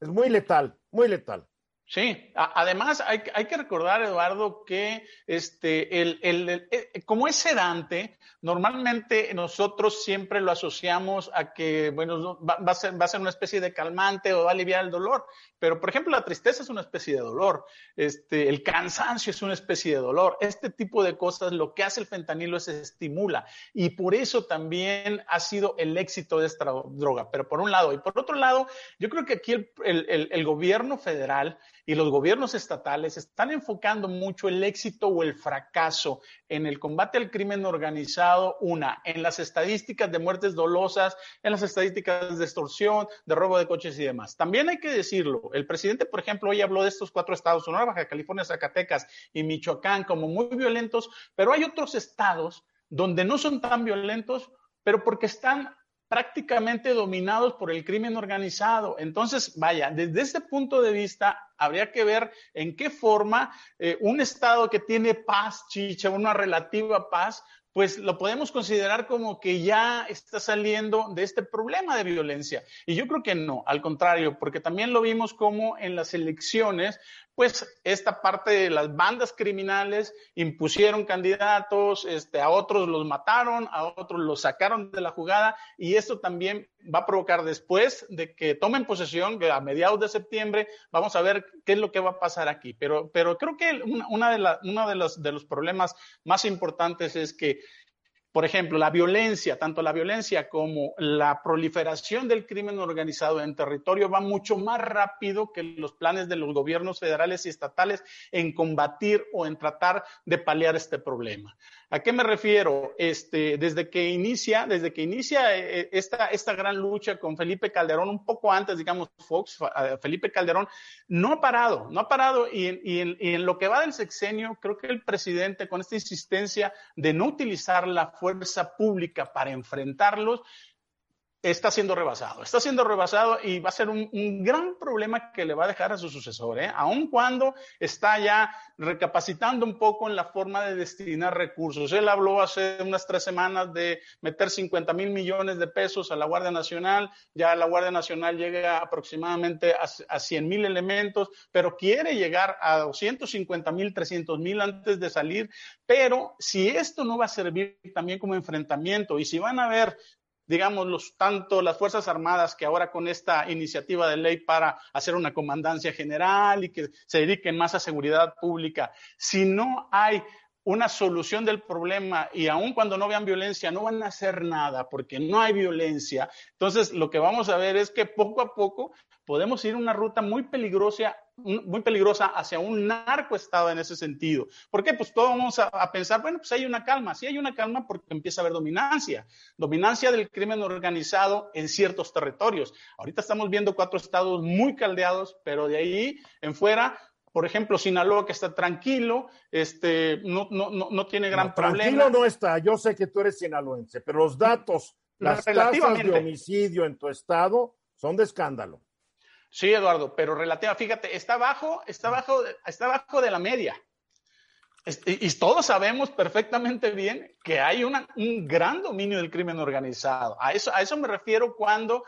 S2: Es muy letal, muy letal.
S6: Sí, además hay, hay, que recordar, Eduardo, que este, el, el, eh, como es sedante, normalmente nosotros siempre lo asociamos a que, bueno, va, va, a ser, va a ser una especie de calmante o va a aliviar el dolor. Pero, por ejemplo, la tristeza es una especie de dolor, este, el cansancio es una especie de dolor. Este tipo de cosas, lo que hace el fentanilo es estimula. Y por eso también ha sido el éxito de esta droga. Pero por un lado. Y por otro lado, yo creo que aquí el, gobierno federal y los gobiernos estatales están enfocando mucho el éxito o el fracaso en el combate al crimen organizado, una, en las estadísticas de muertes dolosas, en las estadísticas de extorsión, de robo de coches y demás. También hay que decirlo, el presidente, por ejemplo, hoy habló de estos cuatro estados, Sonora, Baja California, Zacatecas y Michoacán, como muy violentos, pero hay otros estados donde no son tan violentos, pero porque están prácticamente dominados por el crimen organizado. Entonces, vaya, desde este punto de vista, habría que ver en qué forma eh, un Estado que tiene paz, chicha, una relativa paz, pues lo podemos considerar como que ya está saliendo de este problema de violencia. Y yo creo que no, al contrario, porque también lo vimos como en las elecciones, pues esta parte de las bandas criminales impusieron candidatos, este, a otros los mataron, a otros los sacaron de la jugada y esto también va a provocar después de que tomen posesión, que a mediados de septiembre vamos a ver qué es lo que va a pasar aquí. Pero, pero creo que una, una de, uno de, los, de los problemas más importantes es que por ejemplo, la violencia, tanto la violencia como la proliferación del crimen organizado en territorio va mucho más rápido que los planes de los gobiernos federales y estatales en combatir o en tratar de paliar este problema. ¿A qué me refiero? Este, desde que inicia, desde que inicia eh, esta, esta gran lucha con Felipe Calderón, un poco antes, digamos, Fox, Felipe Calderón, no ha parado, no ha parado y en, y, en, y en, lo que va del sexenio, creo que el presidente con esta insistencia de no utilizar la fuerza pública para enfrentarlos, está siendo rebasado, está siendo rebasado y va a ser un, gran problema que le va a dejar a su sucesor, ¿eh? aun cuando está ya recapacitando un poco en la forma de destinar recursos. Él habló hace unas tres semanas de meter 50 mil millones de pesos a la Guardia Nacional, ya la Guardia Nacional llega aproximadamente a, a 100 mil elementos, pero quiere llegar a 250 mil, 300 mil antes de salir, pero si esto no va a servir también como enfrentamiento y si van a haber digamos, los, tanto las Fuerzas Armadas que ahora con esta iniciativa de ley para hacer una comandancia general y que se dediquen más a seguridad pública, si no hay una solución del problema y aun cuando no vean violencia no van a hacer nada porque no hay violencia, entonces lo que vamos a ver es que poco a poco podemos ir una ruta muy peligrosa, muy peligrosa hacia un narcoestado en ese sentido. ¿Por qué? Pues todos vamos a, a, pensar, bueno, pues hay una calma. Sí hay una calma porque empieza a haber dominancia. Dominancia del crimen organizado en ciertos territorios. Ahorita estamos viendo cuatro estados muy caldeados, pero de ahí en fuera Por ejemplo, Sinaloa que está tranquilo, este, no, no, no, no tiene gran
S2: No,
S6: problema.
S2: Tranquilo no está. Yo sé que tú eres sinaloense, pero los datos, las tasas de homicidio en tu estado son de escándalo.
S6: Sí, Eduardo, pero relativa, fíjate, está bajo, está bajo, está bajo de la media. Y, todos sabemos perfectamente bien que hay un gran dominio del crimen organizado. A eso, me refiero cuando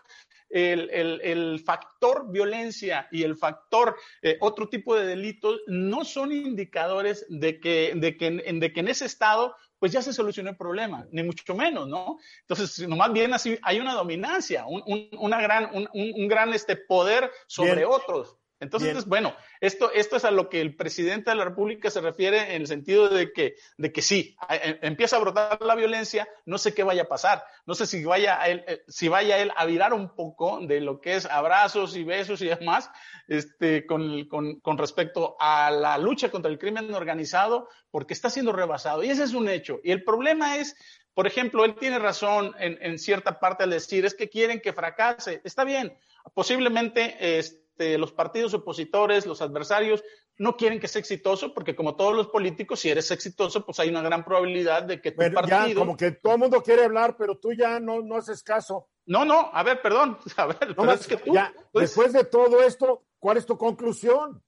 S6: el, factor violencia y el factor eh, otro tipo de delitos no son indicadores de que, de, que, de que en ese estado pues ya se solucionó el problema, ni mucho menos, ¿no? Entonces, nomás bien así hay una dominancia, un, un- una gran, un, gran este, poder sobre
S2: Bien.
S6: otros. Entonces,
S2: Bien.
S6: bueno, esto, esto es a lo que el presidente de la República se refiere en el sentido de que, de que sí, a- em- empieza a brotar la violencia, no sé qué vaya a pasar, no sé si vaya a él, eh, si vaya él a virar un poco de lo que es abrazos y besos y demás, este, con, con, con respecto a la lucha contra el crimen organizado, porque está siendo rebasado. Y ese es un hecho. Y el problema es, por ejemplo, él tiene razón en, en cierta parte al decir, es que quieren que fracase. Está bien, posiblemente este, los partidos opositores, los adversarios, no quieren que sea exitoso, porque como todos los políticos, si eres exitoso, pues hay una gran probabilidad de que tu
S2: Pero ya
S6: partido...
S2: como que todo el mundo quiere hablar, pero tú ya no, no haces caso.
S6: No, no, a ver, perdón, a ver,
S2: No
S6: pero
S2: más-
S6: es que tú...
S2: ya,
S6: pues,
S2: después de todo esto, ¿cuál es tu conclusión?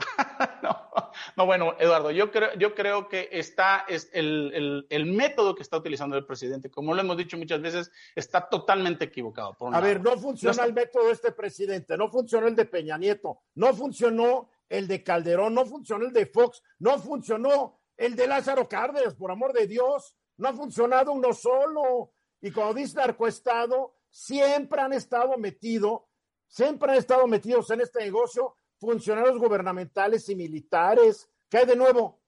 S6: no, no, bueno, Eduardo, yo creo, yo creo que está, es el, el, el método que está utilizando el presidente, como lo hemos dicho muchas veces, está totalmente equivocado. Por
S2: A
S6: lado.
S2: ver, no funciona
S6: No está-
S2: el método de este presidente, no funcionó el de Peña Nieto, no funcionó el de Calderón, no funcionó el de Fox, no funcionó el de Lázaro Cárdenas, por amor de Dios, no ha funcionado uno solo. Y como dice Narcoestado, siempre han estado metidos, siempre han estado metidos en este negocio funcionarios gubernamentales y militares. ¿Qué hay de nuevo?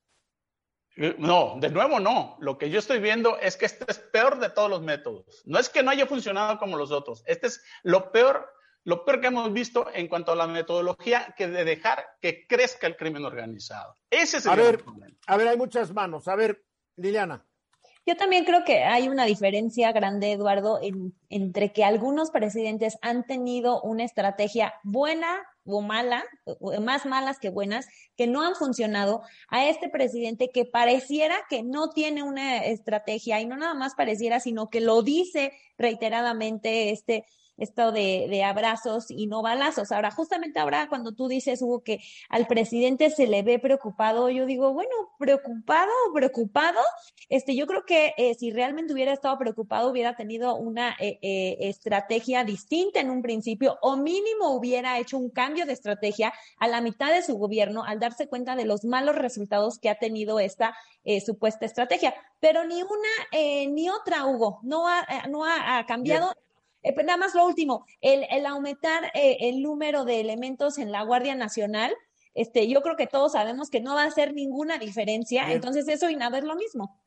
S6: Eh, No, de nuevo no. Lo que yo estoy viendo es que este es peor de todos los métodos. No es que no haya funcionado como los otros. Este es lo peor, lo peor que hemos visto en cuanto a la metodología que de dejar que crezca el crimen organizado. Ese es el
S2: A
S6: gran
S2: ver,
S6: problema.
S2: a ver, hay muchas manos. A ver, Liliana.
S4: Yo también creo que hay una diferencia grande, Eduardo, en- entre que algunos presidentes han tenido una estrategia buena o mala, o- más malas que buenas, que no han funcionado, a este presidente que pareciera que no tiene una estrategia y no nada más pareciera, sino que lo dice reiteradamente este esto de, de abrazos y no balazos. Ahora, justamente ahora cuando tú dices, Hugo, que al presidente se le ve preocupado, yo digo, bueno, preocupado preocupado, este, yo creo que eh, si realmente hubiera estado preocupado, hubiera tenido una eh, eh, estrategia distinta en un principio, o mínimo hubiera hecho un cambio de estrategia a la mitad de su gobierno al darse cuenta de los malos resultados que ha tenido esta supuesta estrategia. Pero ni una ni otra, Hugo, no ha, no ha cambiado. Eh, pero nada más lo último, el, el aumentar eh, el número de elementos en la Guardia Nacional, este, yo creo que todos sabemos que no va a hacer ninguna diferencia,
S2: Bien.
S4: entonces eso y nada es lo mismo.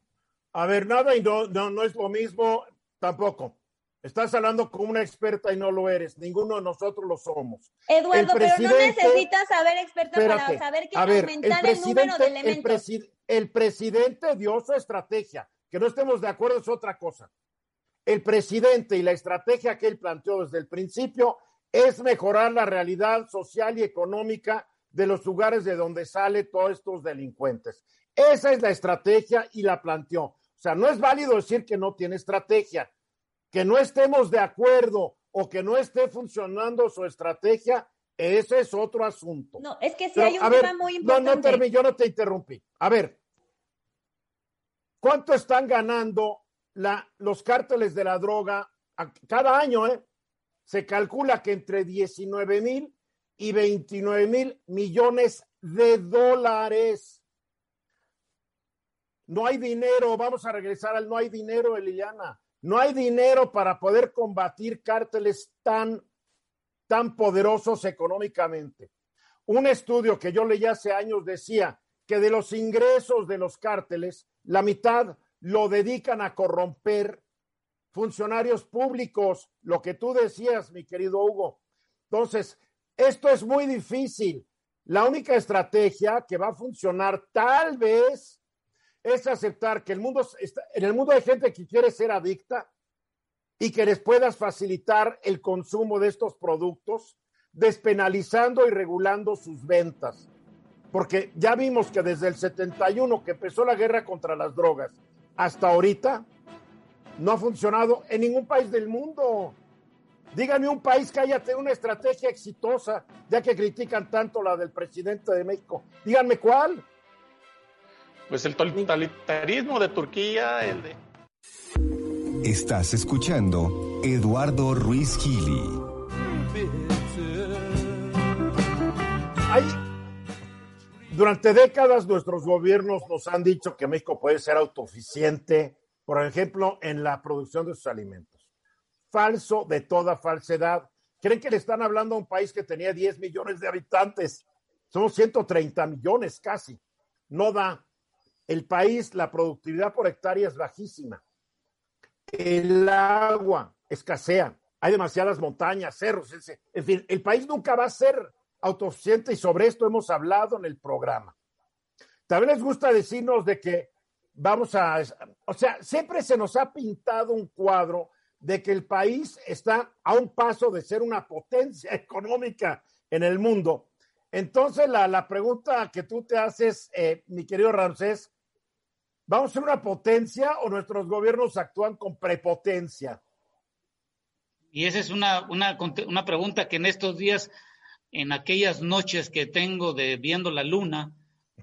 S2: A ver, nada y no, no, no es lo mismo tampoco. Estás hablando con una experta y no lo eres. Ninguno de nosotros lo somos.
S4: Eduardo, pero no necesitas saber experta para saber que
S2: ver,
S4: aumentar el, número de
S2: el,
S4: elementos.
S2: presi- el presidente dio su estrategia. Que no estemos de acuerdo es otra cosa. El presidente y la estrategia que él planteó desde el principio es mejorar la realidad social y económica de los lugares de donde salen todos estos delincuentes. Esa es la estrategia y la planteó. O sea, no es válido decir que no tiene estrategia. Que no estemos de acuerdo o que no esté funcionando su estrategia, ese es otro asunto.
S4: No, es que
S2: Pero,
S4: hay un
S2: ver,
S4: tema muy
S2: No, no
S4: importante.
S2: termi- yo no te interrumpí. A ver, ¿cuánto están ganando la, los cárteles de la droga cada año? Eh? Se calcula que entre 19 mil y 29 mil millones de dólares. No hay dinero, vamos a regresar al no hay dinero, Liliana. No hay dinero para poder combatir cárteles tan, tan poderosos económicamente. Un estudio que yo leí hace años decía que de los ingresos de los cárteles, la mitad lo dedican a corromper funcionarios públicos, lo que tú decías, mi querido Hugo. Entonces, esto es muy difícil. La única estrategia que va a funcionar tal vez es aceptar que el mundo está, en el mundo hay gente que quiere ser adicta y que les puedas facilitar el consumo de estos productos, despenalizando y regulando sus ventas. porque ya vimos que desde el 71 que empezó la guerra contra las drogas hasta ahorita no ha funcionado en ningún país del mundo. Díganme un país que haya tenido una estrategia exitosa, ya que critican tanto la del presidente de México. Díganme cuál.
S6: Pues el totalitarismo de Turquía, el de...
S1: Estás escuchando Eduardo Ruiz Gili.
S2: Hay, durante décadas nuestros gobiernos nos han dicho que México puede ser autosuficiente, por ejemplo, en la producción de sus alimentos. Falso de toda falsedad. Creen que le están hablando a un país que tenía 10 millones de habitantes. Somos 130 millones casi. No da. El país, la productividad por hectárea es bajísima. El agua escasea. Hay demasiadas montañas, cerros. En fin, el país nunca va a ser autosuficiente y sobre esto hemos hablado en el programa. También les gusta decirnos de que vamos a, o sea, siempre se nos ha pintado un cuadro de que el país está a un paso de ser una potencia económica en el mundo. Entonces, la, la pregunta que tú te haces, eh, mi querido Ramsés, ¿vamos a ser una potencia o nuestros gobiernos actúan con prepotencia?
S3: Y esa es una, una, una pregunta que en estos días, en aquellas noches que tengo de viendo la luna,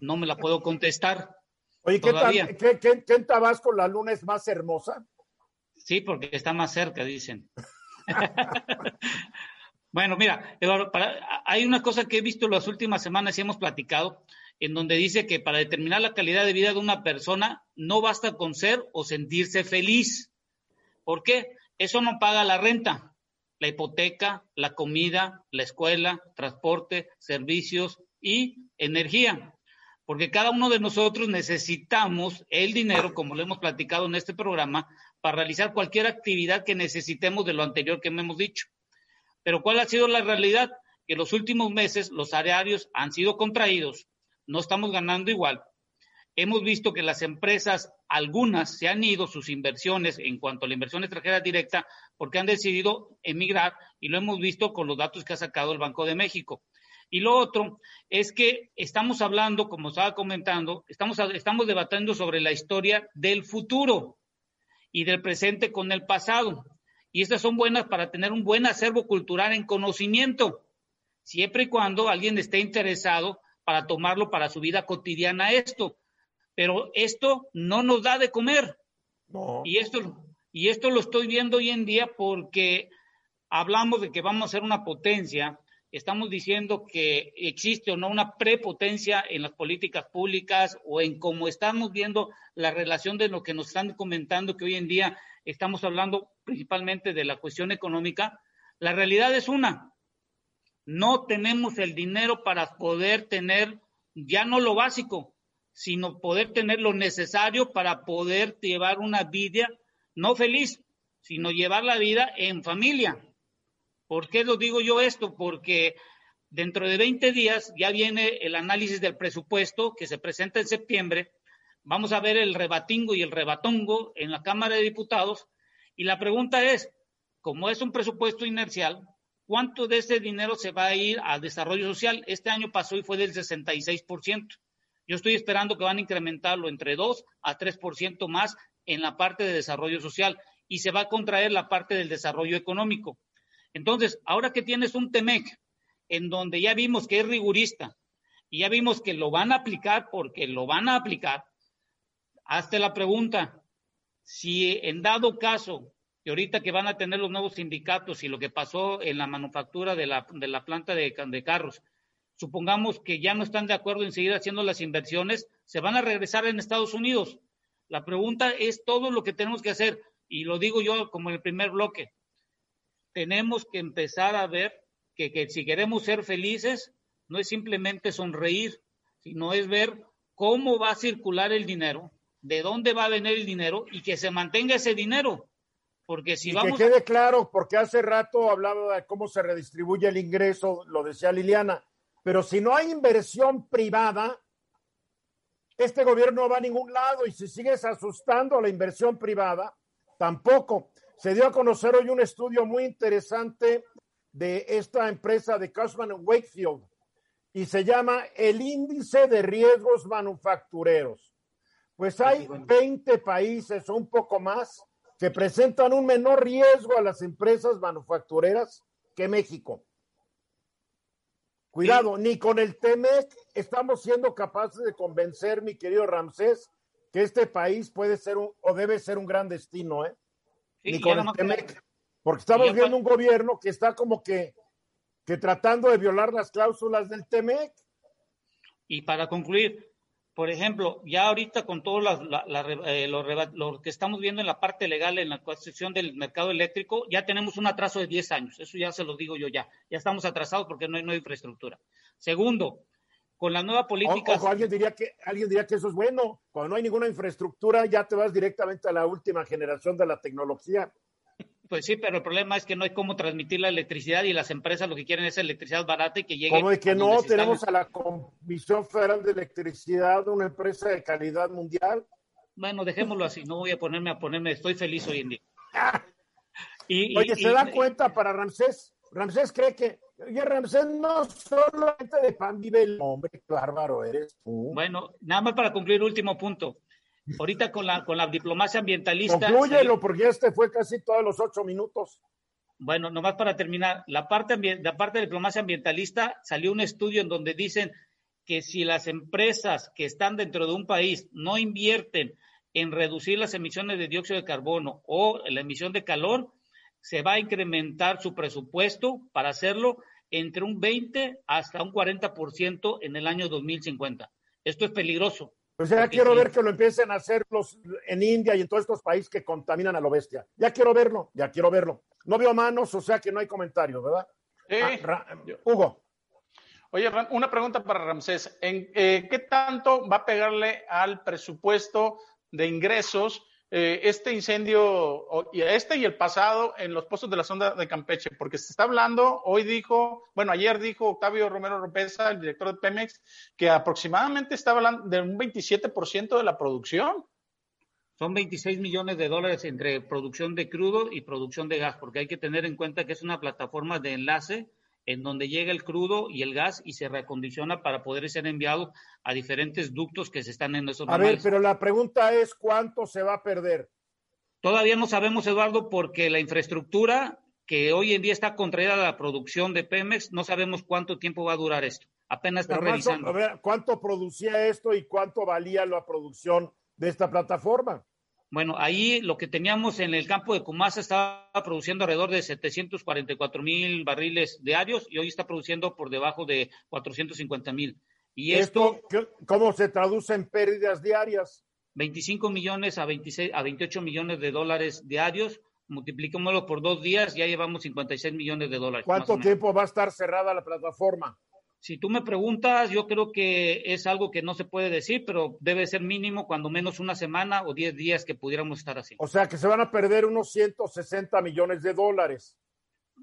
S3: no me la puedo contestar.
S2: Oye, ¿qué, tal, ¿qué, qué, qué en Tabasco la luna es más hermosa?
S3: Sí, porque está más cerca, dicen. bueno, mira, para, hay una cosa que he visto en las últimas semanas y hemos platicado, en donde dice que para determinar la calidad de vida de una persona no basta con ser o sentirse feliz. ¿Por qué? Eso no paga la renta, la hipoteca, la comida, la escuela, transporte, servicios y energía porque cada uno de nosotros necesitamos el dinero, como lo hemos platicado en este programa, para realizar cualquier actividad que necesitemos de lo anterior que hemos dicho. Pero ¿cuál ha sido la realidad? Que en los últimos meses los salarios han sido contraídos, no estamos ganando igual. Hemos visto que las empresas, algunas, se han ido sus inversiones en cuanto a la inversión extranjera directa porque han decidido emigrar y lo hemos visto con los datos que ha sacado el Banco de México. Y lo otro es que estamos hablando, como estaba comentando, estamos, estamos debatiendo sobre la historia del futuro y del presente con el pasado. Y estas son buenas para tener un buen acervo cultural en conocimiento, siempre y cuando alguien esté interesado para tomarlo para su vida cotidiana esto. Pero esto no nos da de comer. Y, esto, y esto lo estoy viendo hoy en día porque hablamos de que vamos a ser una potencia estamos diciendo que existe o no una prepotencia en las políticas públicas o en cómo estamos viendo la relación de lo que nos están comentando, que hoy en día estamos hablando principalmente de la cuestión económica, la realidad es una. No tenemos el dinero para poder tener ya no lo básico, sino poder tener lo necesario para poder llevar una vida no feliz, sino llevar la vida en familia ¿Por qué lo digo yo esto? Porque dentro de 20 días ya viene el análisis del presupuesto que se presenta en septiembre. Vamos a ver el rebatingo y el rebatongo en la Cámara de Diputados. Y la pregunta es, como es un presupuesto inercial, ¿cuánto de ese dinero se va a ir al desarrollo social? Este año pasó y fue del 66%. Yo estoy esperando que van a incrementarlo entre 2 a 3% más en la parte de desarrollo social y se va a contraer la parte del desarrollo económico. Entonces, ahora que tienes un TEMEC en donde ya vimos que es rigurista y ya vimos que lo van a aplicar porque lo van a aplicar, hazte la pregunta, si en dado caso que ahorita que van a tener los nuevos sindicatos y lo que pasó en la manufactura de la, de la planta de carros, supongamos que ya no están de acuerdo en seguir haciendo las inversiones, se van a regresar en Estados Unidos. La pregunta es todo lo que tenemos que hacer, y lo digo yo como en el primer bloque, tenemos que empezar a ver que, si queremos ser felices, no es simplemente sonreír, sino es ver cómo va a circular el dinero, de dónde va a venir el dinero y que se mantenga ese dinero. Porque si
S2: y
S3: vamos.
S2: Que quede claro, porque hace rato hablaba de cómo se redistribuye el ingreso, lo decía Liliana, pero si no hay inversión privada, este gobierno no va a ningún lado y si sigues asustando a la inversión privada, tampoco. Se dio a conocer hoy un estudio muy interesante de esta empresa de Cushman Wakefield, y se llama el índice de riesgos manufactureros. Pues hay 20 países o un poco más que presentan un menor riesgo a las empresas manufactureras que México. Cuidado, ni con el TEMEC estamos siendo capaces de convencer, mi querido Ramsés, que este país puede ser un, o debe ser un gran destino, ¿eh? ni con el TEMEC. Porque estamos viendo un gobierno que está como que, que tratando de violar las cláusulas del TEMEC.
S3: Y para concluir, por ejemplo, ya ahorita con todo eh, lo, que estamos viendo en la parte legal, en la construcción del mercado eléctrico, ya tenemos un atraso de 10 años. Eso ya se lo digo yo ya. Ya estamos atrasados porque no hay, no infraestructura. Segundo, con la nueva política.
S2: alguien, diría que, alguien diría que eso es bueno. Cuando no hay ninguna infraestructura, ya te vas directamente a la última generación de la tecnología.
S3: Pues sí, pero el problema es que no hay cómo transmitir la electricidad y las empresas lo que quieren es electricidad barata y que llegue.
S2: Como de que no tenemos a la Comisión Federal de Electricidad, una empresa de calidad mundial.
S3: Bueno, dejémoslo así, no voy a ponerme a ponerme, estoy feliz hoy en día.
S2: y, Oye, ¿se da cuenta para Ramsés? Ramsés cree que, oye, Ramsés no solamente de pan vive el hombre, qué bárbaro eres
S3: Bueno, nada más para concluir, último punto. Ahorita con la, con la diplomacia ambientalista.
S2: Conclúyelo, porque este fue casi todos los ocho minutos.
S3: Bueno, nomás para terminar, la parte, la parte de diplomacia ambientalista salió un estudio en donde dicen que si las empresas que están dentro de un país no invierten en reducir las emisiones de dióxido de carbono o la emisión de calor, se va a incrementar su presupuesto para hacerlo entre un 20 hasta un 40% en el año 2050. Esto es peligroso
S2: pues ya quiero ver que lo empiecen a hacer los en India y en todos estos países que contaminan a lo bestia. Ya quiero verlo, ya quiero verlo. No veo manos, o sea que no hay comentarios, ¿verdad? Ah, Hugo.
S6: Oye, una pregunta para Ramsés. ¿En, eh, ¿Qué tanto va a pegarle al presupuesto de ingresos eh, este incendio, y este y el pasado, en los pozos de la sonda de Campeche, porque se está hablando, hoy dijo, bueno, ayer dijo Octavio Romero Ropeza, el director de Pemex, que aproximadamente estaba hablando de un 27% de la producción.
S3: Son 26 millones de dólares entre producción de crudo y producción de gas, porque hay que tener en cuenta que es una plataforma de enlace en donde llega el crudo y el gas y se reacondiciona para poder ser enviado a diferentes ductos que se están en esos
S2: A ver, pero la pregunta es cuánto se va a perder.
S3: Todavía no sabemos, Eduardo, porque la infraestructura que hoy en día está contraída a la producción de Pemex, no sabemos cuánto tiempo va a durar esto. Apenas está revisando.
S2: A ver, ¿cuánto producía esto y cuánto valía la producción de esta plataforma?
S3: Bueno, ahí lo que teníamos en el campo de Cumasa estaba produciendo alrededor de 744 mil barriles diarios y hoy está produciendo por debajo de 450 mil. Y esto,
S2: ¿Cómo se traduce en pérdidas diarias?
S3: 25 millones a, 26, a 28 millones de dólares diarios. Multipliquémoslo por dos días, ya llevamos 56 millones de dólares.
S2: ¿Cuánto tiempo va a estar cerrada la plataforma?
S3: Si tú me preguntas, yo creo que es algo que no se puede decir, pero debe ser mínimo cuando menos una semana o 10 días que pudiéramos estar así.
S2: O sea que se van a perder unos 160 millones de dólares.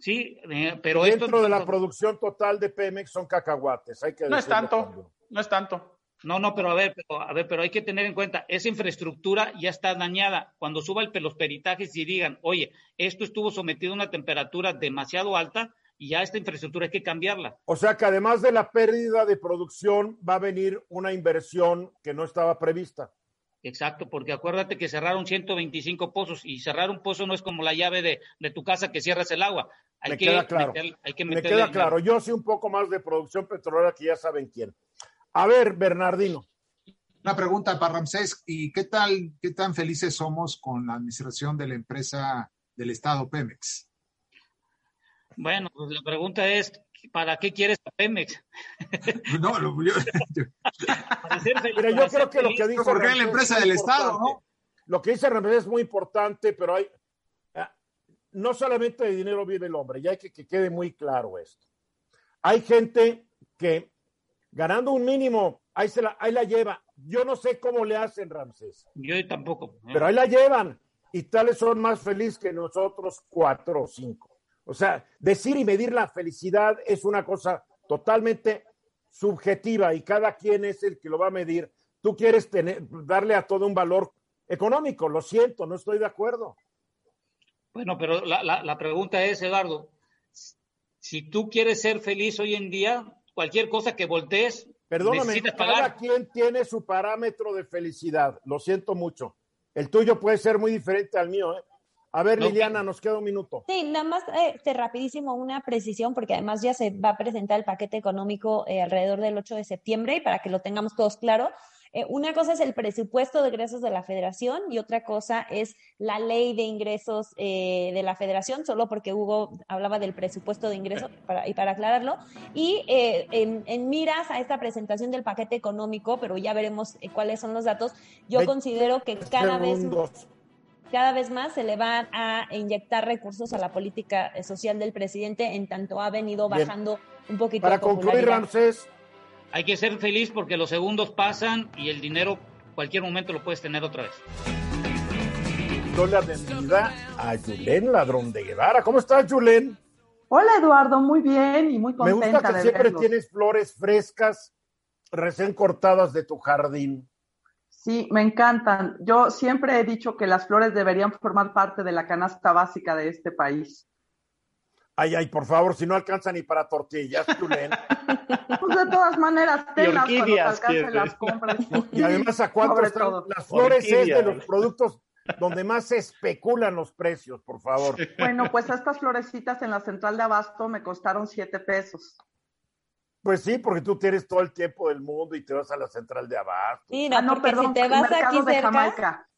S3: Sí, eh, pero
S2: dentro de la producción total de Pemex son cacahuates. Hay que
S6: no es tanto, no es tanto.
S3: No, no, pero a ver, pero, a ver, pero hay que tener en cuenta, esa infraestructura ya está dañada. Cuando suba el, los peritajes y digan, oye, esto estuvo sometido a una temperatura demasiado alta, y ya esta infraestructura hay que cambiarla.
S2: O sea que además de la pérdida de producción, va a venir una inversión que no estaba prevista.
S3: Exacto, porque acuérdate que cerraron 125 pozos y cerrar un pozo no es como la llave de, tu casa que cierras el agua.
S2: Hay Me que queda claro. hay que Me queda claro. Yo sé un poco más de producción petrolera que ya saben quién. A ver, Bernardino.
S5: Una pregunta para Ramsés. ¿Y qué tal, qué tan felices somos con la administración de la empresa del Estado Pemex?
S3: Bueno, pues la pregunta es, ¿para qué quieres a Pemex?
S5: No, lo, yo,
S2: Mira, yo creo que lo que dice
S5: porque es la empresa del Estado, ¿no?
S2: Lo que dice Ramírez es muy importante, pero hay ah, no solamente de dinero vive el hombre, ya hay que que quede muy claro esto. Hay gente que ganando un mínimo, ahí, se la, ahí la lleva. Yo no sé cómo le hacen, Ramsés.
S3: Yo tampoco.
S2: ¿eh? Pero ahí la llevan. Y tales son más felices que nosotros cuatro o cinco. O sea, decir y medir la felicidad es una cosa totalmente subjetiva y cada quien es el que lo va a medir. Tú quieres tener, darle a todo un valor económico, lo siento, no estoy de acuerdo.
S3: Bueno, pero la, la, pregunta es, Eduardo, si tú quieres ser feliz hoy en día, cualquier cosa que voltees,
S2: Perdóname,
S3: necesitas
S2: cada
S3: pagar.
S2: quien tiene su parámetro de felicidad. Lo siento mucho. El tuyo puede ser muy diferente al mío. ¿eh? A ver, Liliana, nos queda un minuto.
S4: Sí, nada más eh, este, rapidísimo una precisión, porque además ya se va a presentar el paquete económico eh, alrededor del 8 de septiembre y para que lo tengamos todos claro. eh, una cosa es el presupuesto de ingresos de la federación y otra cosa es la ley de ingresos eh, de la federación, solo porque Hugo hablaba del presupuesto de ingresos para, y para aclararlo. Y eh, en, en miras a esta presentación del paquete económico, pero ya veremos eh, cuáles son los datos, yo considero que cada vez. Cada vez más se le van a inyectar recursos a la política eh, social del presidente, en tanto ha venido
S2: Bien.
S4: bajando un poquito
S2: Para concluir. Ramsés,
S3: Hay que ser feliz porque los segundos pasan y el dinero cualquier momento lo puedes tener otra vez.
S2: doy la bienvenida a Yulén Ladrón de Guevara. ¿Cómo estás, Yulén?
S7: Hola Eduardo, muy bien y muy
S2: Me
S7: contenta
S2: gusta que
S7: de
S2: siempre
S7: verlos.
S2: tienes flores frescas, recién cortadas de tu jardín.
S7: Sí, me encantan. Yo siempre he dicho que las flores deberían formar parte de la canasta básica de este país.
S2: Ay, ay, por favor, si no alcanza ni para tortillas, Yulén.
S7: Pues de todas maneras, tenlas cuando te
S6: ¿quieres?
S7: las compras.
S2: Y además, ¿a cuánto están?
S7: todo.
S2: Las flores es de los productos donde más se especulan los precios, por favor.
S7: Bueno, pues estas florecitas en la central de Abasto me costaron siete pesos.
S2: Pues sí, porque tú tienes todo el tiempo del mundo y te vas a la central de abasto.
S4: Sí, no,
S7: Ah, no,
S4: porque
S7: perdón,
S4: si te vas aquí
S7: de
S4: cerca,
S7: Jamaica.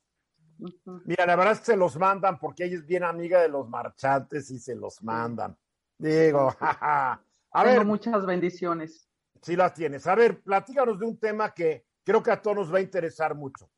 S2: Mira, la verdad es que se los mandan porque ella es bien amiga de los marchantes y se los mandan. Digo, jaja. A
S7: Tengo
S2: ver,
S7: muchas bendiciones.
S2: si las tienes. A ver, platícanos de un tema que creo que a todos nos va a interesar mucho.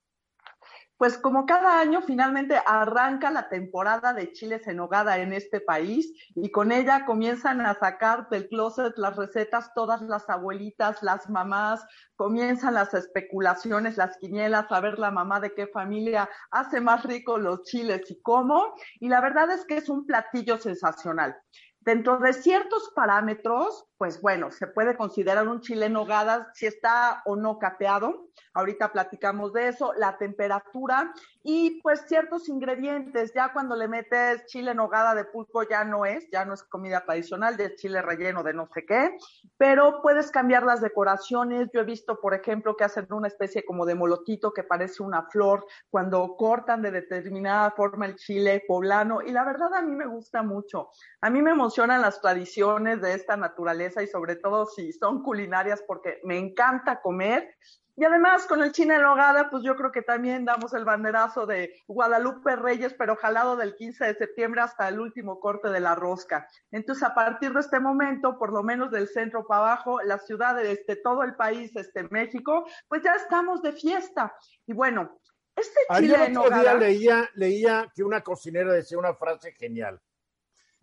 S7: Pues como cada año finalmente arranca la temporada de chiles en hogada en este país y con ella comienzan a sacar del closet las recetas todas las abuelitas, las mamás, comienzan las especulaciones, las quinielas, a ver la mamá de qué familia hace más rico los chiles y cómo. Y la verdad es que es un platillo sensacional. Dentro de ciertos parámetros, pues bueno, se puede considerar un chile en nogada si está o no capeado. Ahorita platicamos de eso, la temperatura y pues ciertos ingredientes. Ya cuando le metes chile en nogada de pulpo ya no es, ya no es comida tradicional de chile relleno de no sé qué, pero puedes cambiar las decoraciones. Yo he visto, por ejemplo, que hacen una especie como de molotito que parece una flor cuando cortan de determinada forma el chile poblano y la verdad a mí me gusta mucho. A mí me emocionan las tradiciones de esta naturaleza y sobre todo si son culinarias porque me encanta comer. Y además con el chile en hogada, pues yo creo que también damos el banderazo de Guadalupe Reyes, pero jalado del 15 de septiembre hasta el último corte de la rosca. Entonces, a partir de este momento, por lo menos del centro para abajo, la ciudad de este, todo el país, este México, pues ya estamos de fiesta. Y bueno, este chile
S2: Ayer
S7: en
S2: otro día leía, leía que una cocinera decía una frase genial,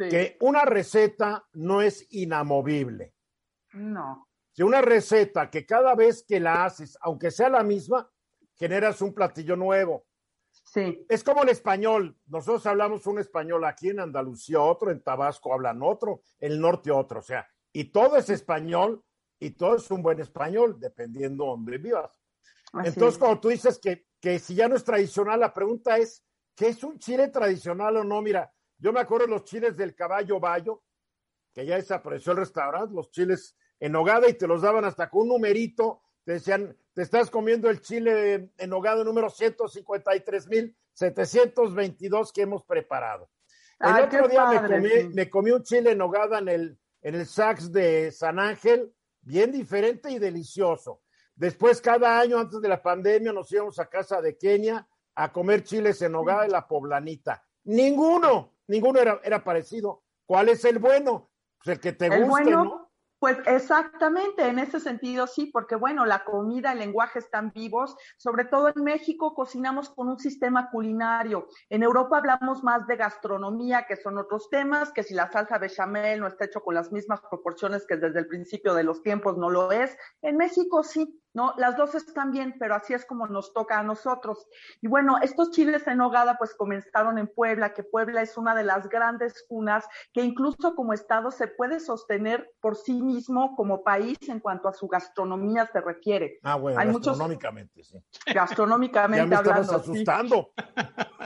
S7: sí,
S2: que una receta no es inamovible.
S7: no,
S2: que una receta que cada vez que la haces, aunque sea la misma, generas un platillo nuevo.
S7: sí,
S2: Es como el español. Nosotros hablamos un español aquí en Andalucía, otro en Tabasco hablan otro, en el norte otro. O sea, y todo es español y todo es un buen español, dependiendo donde vivas.
S7: así
S2: Entonces,
S7: es.
S2: cuando tú dices que, que si ya no es tradicional, la pregunta es, ¿qué es un chile tradicional o no? Mira, yo me acuerdo de los chiles del caballo bayo, que ya desapareció el restaurante, los chiles en nogada y te los daban hasta con un numerito, te decían, te estás comiendo el chile en nogada número 153.722 que hemos preparado. El
S7: Ay,
S2: otro día me, comí, me comí un chile en nogada en el, en el Saks de San Ángel, bien diferente y delicioso. Después, cada año antes de la pandemia, nos íbamos a casa de Kenia a comer chiles en nogada de la poblanita. Ninguno, ninguno era, era parecido. ¿Cuál es el bueno? Pues el que te
S7: El
S2: guste,
S7: bueno,
S2: ¿no?
S7: Pues exactamente, en ese sentido sí, porque bueno, la comida, el lenguaje están vivos, sobre todo en México cocinamos con un sistema culinario, en Europa hablamos más de gastronomía, que son otros temas, que si la salsa bechamel no está hecho con las mismas proporciones que desde el principio de los tiempos no lo es, en México sí. ¿No? Las dos están bien, pero así es como nos toca a nosotros. Y bueno, estos chiles en nogada pues comenzaron en Puebla, que Puebla es una de las grandes cunas que incluso como estado se puede sostener por sí mismo como país en cuanto a su gastronomía se refiere.
S2: Ah, bueno,
S7: Hay
S2: gastronómicamente,
S7: muchos,
S2: sí.
S7: Gastronómicamente
S2: Ya me
S7: hablando. sí.
S2: asustando.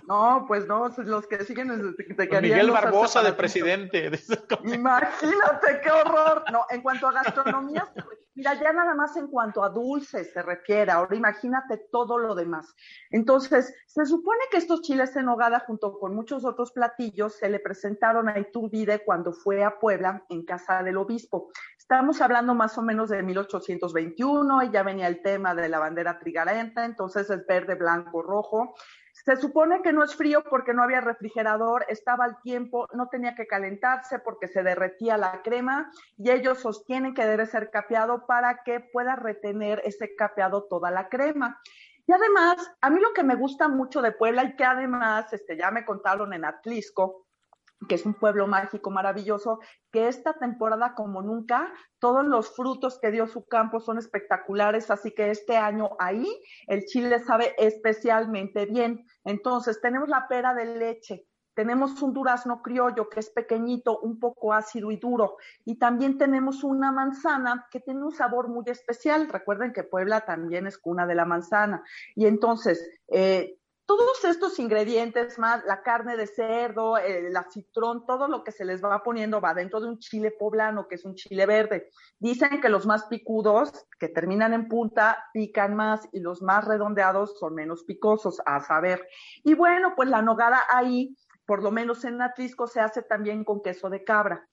S7: No, pues no, los que siguen te querían
S6: Miguel Barbosa de presidente.
S7: Imagínate qué horror. No, en cuanto a gastronomía, se re- mira, ya nada más en cuanto a dulces se refiere. Ahora imagínate todo lo demás. Entonces, se supone que estos chiles en nogada, junto con muchos otros platillos, se le presentaron a Iturbide cuando fue a Puebla en casa del obispo. Estamos hablando más o menos de 1821 y ya venía el tema de la bandera trigarenta, entonces es verde, blanco, rojo. Se supone que no es frío porque no había refrigerador, estaba al tiempo, no tenía que calentarse porque se derretía la crema y ellos sostienen que debe ser capeado para que pueda retener ese capeado toda la crema. Y además, a mí lo que me gusta mucho de Puebla y que además este, ya me contaron en Atlisco, que es un pueblo mágico maravilloso, que esta temporada como nunca, todos los frutos que dio su campo son espectaculares, así que este año ahí el chile sabe especialmente bien. Entonces, tenemos la pera de leche, tenemos un durazno criollo que es pequeñito, un poco ácido y duro, y también tenemos una manzana que tiene un sabor muy especial. Recuerden que Puebla también es cuna de la manzana. Y entonces, eh, todos estos ingredientes, más la carne de cerdo, el acitrón, todo lo que se les va poniendo va dentro de un chile poblano, que es un chile verde. Dicen que los más picudos, que terminan en punta, pican más y los más redondeados son menos picosos, a saber. Y bueno, pues la nogada ahí, por lo menos en Atlisco, se hace también con queso de cabra.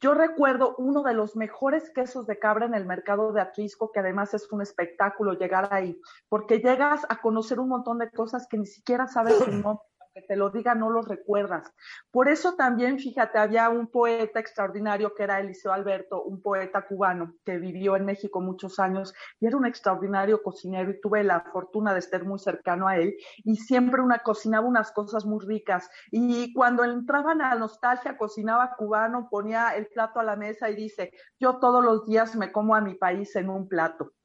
S7: Yo recuerdo uno de los mejores quesos de cabra en el mercado de Atlisco, que además es un espectáculo llegar ahí, porque llegas a conocer un montón de cosas que ni siquiera sabes su nombre, aunque te lo diga, no los recuerdas. Por eso también, fíjate, había un poeta extraordinario que era Eliseo Alberto, un poeta cubano que vivió en México muchos años y era un extraordinario cocinero y tuve la fortuna de estar muy cercano a él y siempre una cocinaba unas cosas muy ricas y cuando entraban a nostalgia cocinaba cubano, ponía el plato a la mesa y dice, yo todos los días me como a mi país en un plato.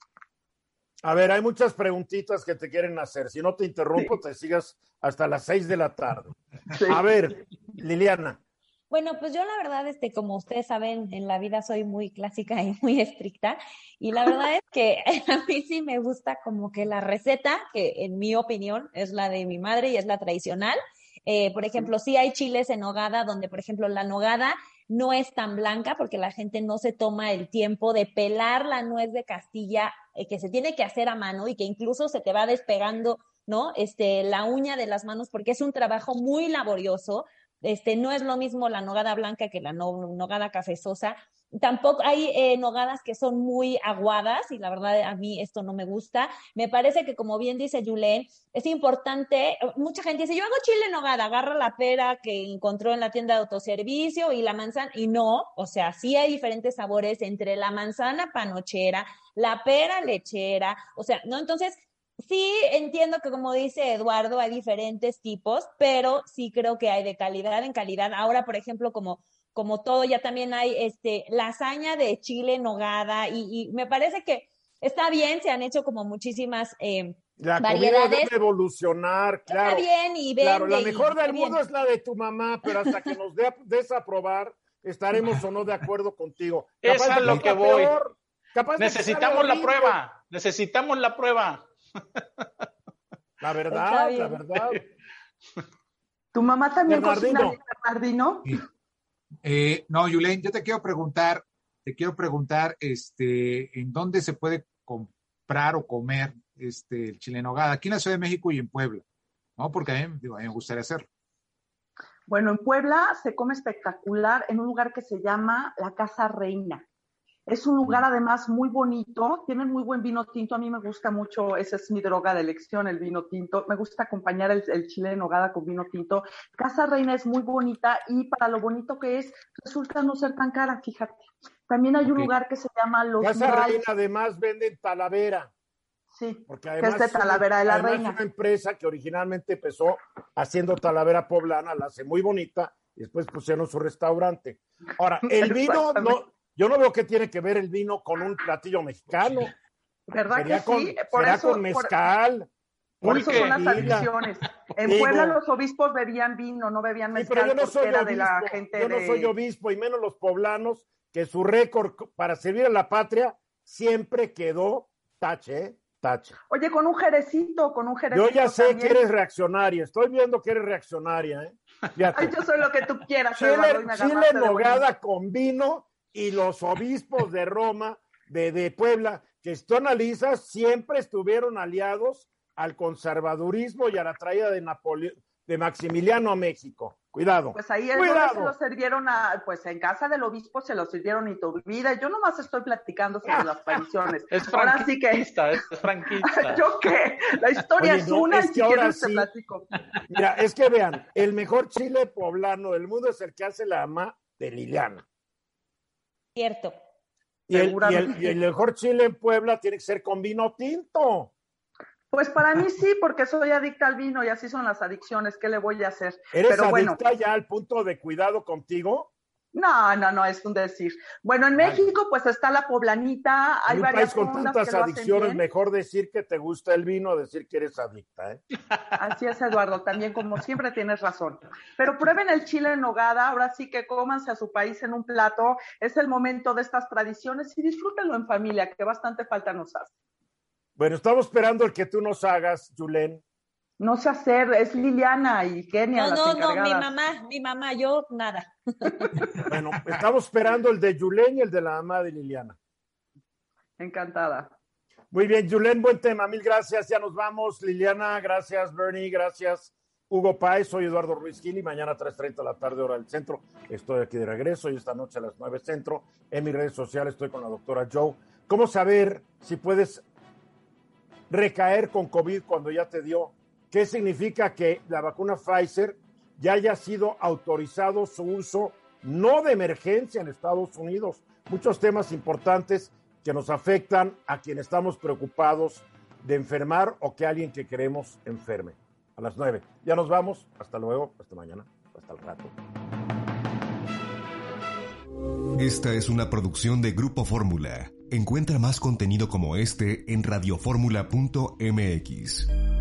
S2: A ver, hay muchas preguntitas que te quieren hacer. Si no te interrumpo, te sigas hasta las seis de la tarde.
S7: Sí.
S2: A ver, Liliana.
S4: Bueno, pues yo la verdad, este, como ustedes saben, en la vida soy muy clásica y muy estricta. Y la verdad es que a mí sí me gusta como que la receta, que en mi opinión es la de mi madre y es la tradicional. Eh, por ejemplo, sí hay chiles en nogada, donde, por ejemplo, la nogada no es tan blanca porque la gente no se toma el tiempo de pelar la nuez de Castilla, eh, que se tiene que hacer a mano y que incluso se te va despegando, ¿no? Este, la uña de las manos porque es un trabajo muy laborioso. Este, no es lo mismo la nogada blanca que la no, nogada cafezosa. Tampoco hay eh, nogadas que son muy aguadas y la verdad a mí esto no me gusta. Me parece que como bien dice Julen, es importante, mucha gente dice, yo hago chile nogada, agarra la pera que encontró en la tienda de autoservicio y la manzana, y no, o sea, sí hay diferentes sabores entre la manzana panochera, la pera lechera, o sea, ¿no? Entonces, sí entiendo que como dice Eduardo, hay diferentes tipos, pero sí creo que hay de calidad en calidad. Ahora, por ejemplo, como como todo, ya también hay este lasaña de chile en nogada y, y me parece que está bien, se han hecho como muchísimas eh,
S2: La comida debe evolucionar, claro.
S4: Está bien y vende.
S2: Claro, la mejor del
S4: bien.
S2: mundo es la de tu mamá, pero hasta que nos dé a desaprobar, estaremos o no de acuerdo contigo.
S6: Es
S2: Capaz
S6: a
S2: de
S6: lo que voy.
S2: peor, capaz de que
S6: Necesitamos la
S2: horrible.
S6: prueba. Necesitamos la prueba.
S2: La verdad, la verdad.
S7: ¿Tu mamá también
S2: Bernardino.
S7: cocina Bernardino?
S5: Eh, no, Yulén, yo te quiero preguntar, te quiero preguntar, este, ¿en dónde se puede comprar o comer este el chile en nogada? Aquí en la Ciudad de México y en Puebla, ¿no? Porque a mí, digo, a mí me gustaría hacerlo.
S7: Bueno, en Puebla se come espectacular en un lugar que se llama la Casa Reina. Es un lugar además muy bonito, tienen muy buen vino tinto, a mí me gusta mucho, esa es mi droga de elección, el vino tinto, me gusta acompañar el, el chile en nogada con vino tinto. Casa Reina es muy bonita y para lo bonito que es, resulta no ser tan cara, fíjate. También hay un lugar que se llama Los
S2: Casa Reina además venden Talavera,
S7: sí,
S2: porque
S7: que
S2: además
S7: es de Talavera de la
S2: además
S7: Reina.
S2: es una empresa que originalmente empezó haciendo Talavera poblana, la hace muy bonita y después pusieron su restaurante. Ahora, el vino no, yo no veo que tiene que ver el vino con un platillo mexicano.
S7: ¿Verdad que
S2: con,
S7: sí? Por
S2: será
S7: eso,
S2: con mezcal.
S7: Por, eso son las adicciones. En
S2: Digo,
S7: Puebla los obispos bebían vino, no bebían
S2: Sí,
S7: mezcal
S2: pero yo no soy
S7: era de la
S2: obispo,
S7: gente
S2: yo no
S7: de...
S2: soy obispo y menos los poblanos, que su récord para servir a la patria siempre quedó tache, ¿eh? tache.
S7: Oye, con un jerecito, con un jerecito
S2: Yo ya sé
S7: también.
S2: que eres reaccionaria, estoy viendo que eres reaccionaria, ¿eh?
S7: Ay, yo soy lo que tú quieras,
S2: Chile, chile nogada con vino y los obispos de Roma, de, de Puebla, que si tú analizas, siempre estuvieron aliados al conservadurismo y a la traída de, Napole- de Maximiliano a México. Cuidado.
S7: Pues ahí es
S2: Cuidado.
S7: donde se lo sirvieron a, pues en casa del obispo se lo sirvieron y tu vida. Yo nomás estoy platicando sobre las apariciones.
S6: Es
S7: Ahora sí que,
S6: franquista, es franquista.
S7: ¿yo qué? La historia
S2: Oye,
S7: es
S2: no,
S7: una
S2: es
S7: y
S2: que
S7: si
S2: ahora
S7: quieres te
S2: sí.
S7: platico.
S2: Mira, es que vean, el mejor chile poblano del mundo es el que hace la ama de Liliana.
S4: Cierto.
S2: Y el, y,
S7: Seguramente.
S2: el, y el mejor chile en Puebla tiene que ser con vino tinto.
S7: Pues para mí sí, porque soy adicta al vino y así son las adicciones. ¿Qué le voy a hacer?
S2: ¿Eres
S7: Pero bueno,
S2: adicta ya al punto de cuidado contigo?
S7: No, no, no, es un decir. Bueno, en México pues está la poblanita, hay
S2: en un
S7: varias
S2: país con tantas adicciones, mejor decir que te gusta el vino, decir que eres adicta. ¿eh?
S7: Así es, Eduardo, también como siempre tienes razón. Pero prueben el chile en nogada, ahora sí que cómanse a su país en un plato, es el momento de estas tradiciones y disfrútenlo en familia, que bastante falta nos hace.
S2: Bueno, estamos esperando el que tú nos hagas, Julen.
S7: No sé hacer, es Liliana y Kenia
S4: No,
S7: las
S4: no, no, mi mamá, mi mamá, yo nada.
S2: Bueno, estamos esperando el de Julen y el de la mamá de Liliana.
S7: Encantada.
S2: Muy bien, Julen, buen tema. Mil gracias. Ya nos vamos. Liliana, gracias. Bernie, gracias. Hugo Páez, soy Eduardo Ruiz Gil y mañana a 3.30 de la tarde, hora del centro. Estoy aquí de regreso y esta noche a las 9 centro. En mis redes sociales estoy con la doctora Joe. ¿Cómo saber si puedes recaer con COVID cuando ya te dio? ¿Qué significa que la vacuna Pfizer ya haya sido autorizado su uso no de emergencia en Estados Unidos? Muchos temas importantes que nos afectan a quienes estamos preocupados de enfermar o que alguien que queremos enferme. A las nueve. Ya nos vamos. Hasta luego. Hasta mañana. Hasta el rato.
S1: Esta es una producción de Grupo Fórmula. Encuentra más contenido como este en radioformula.mx.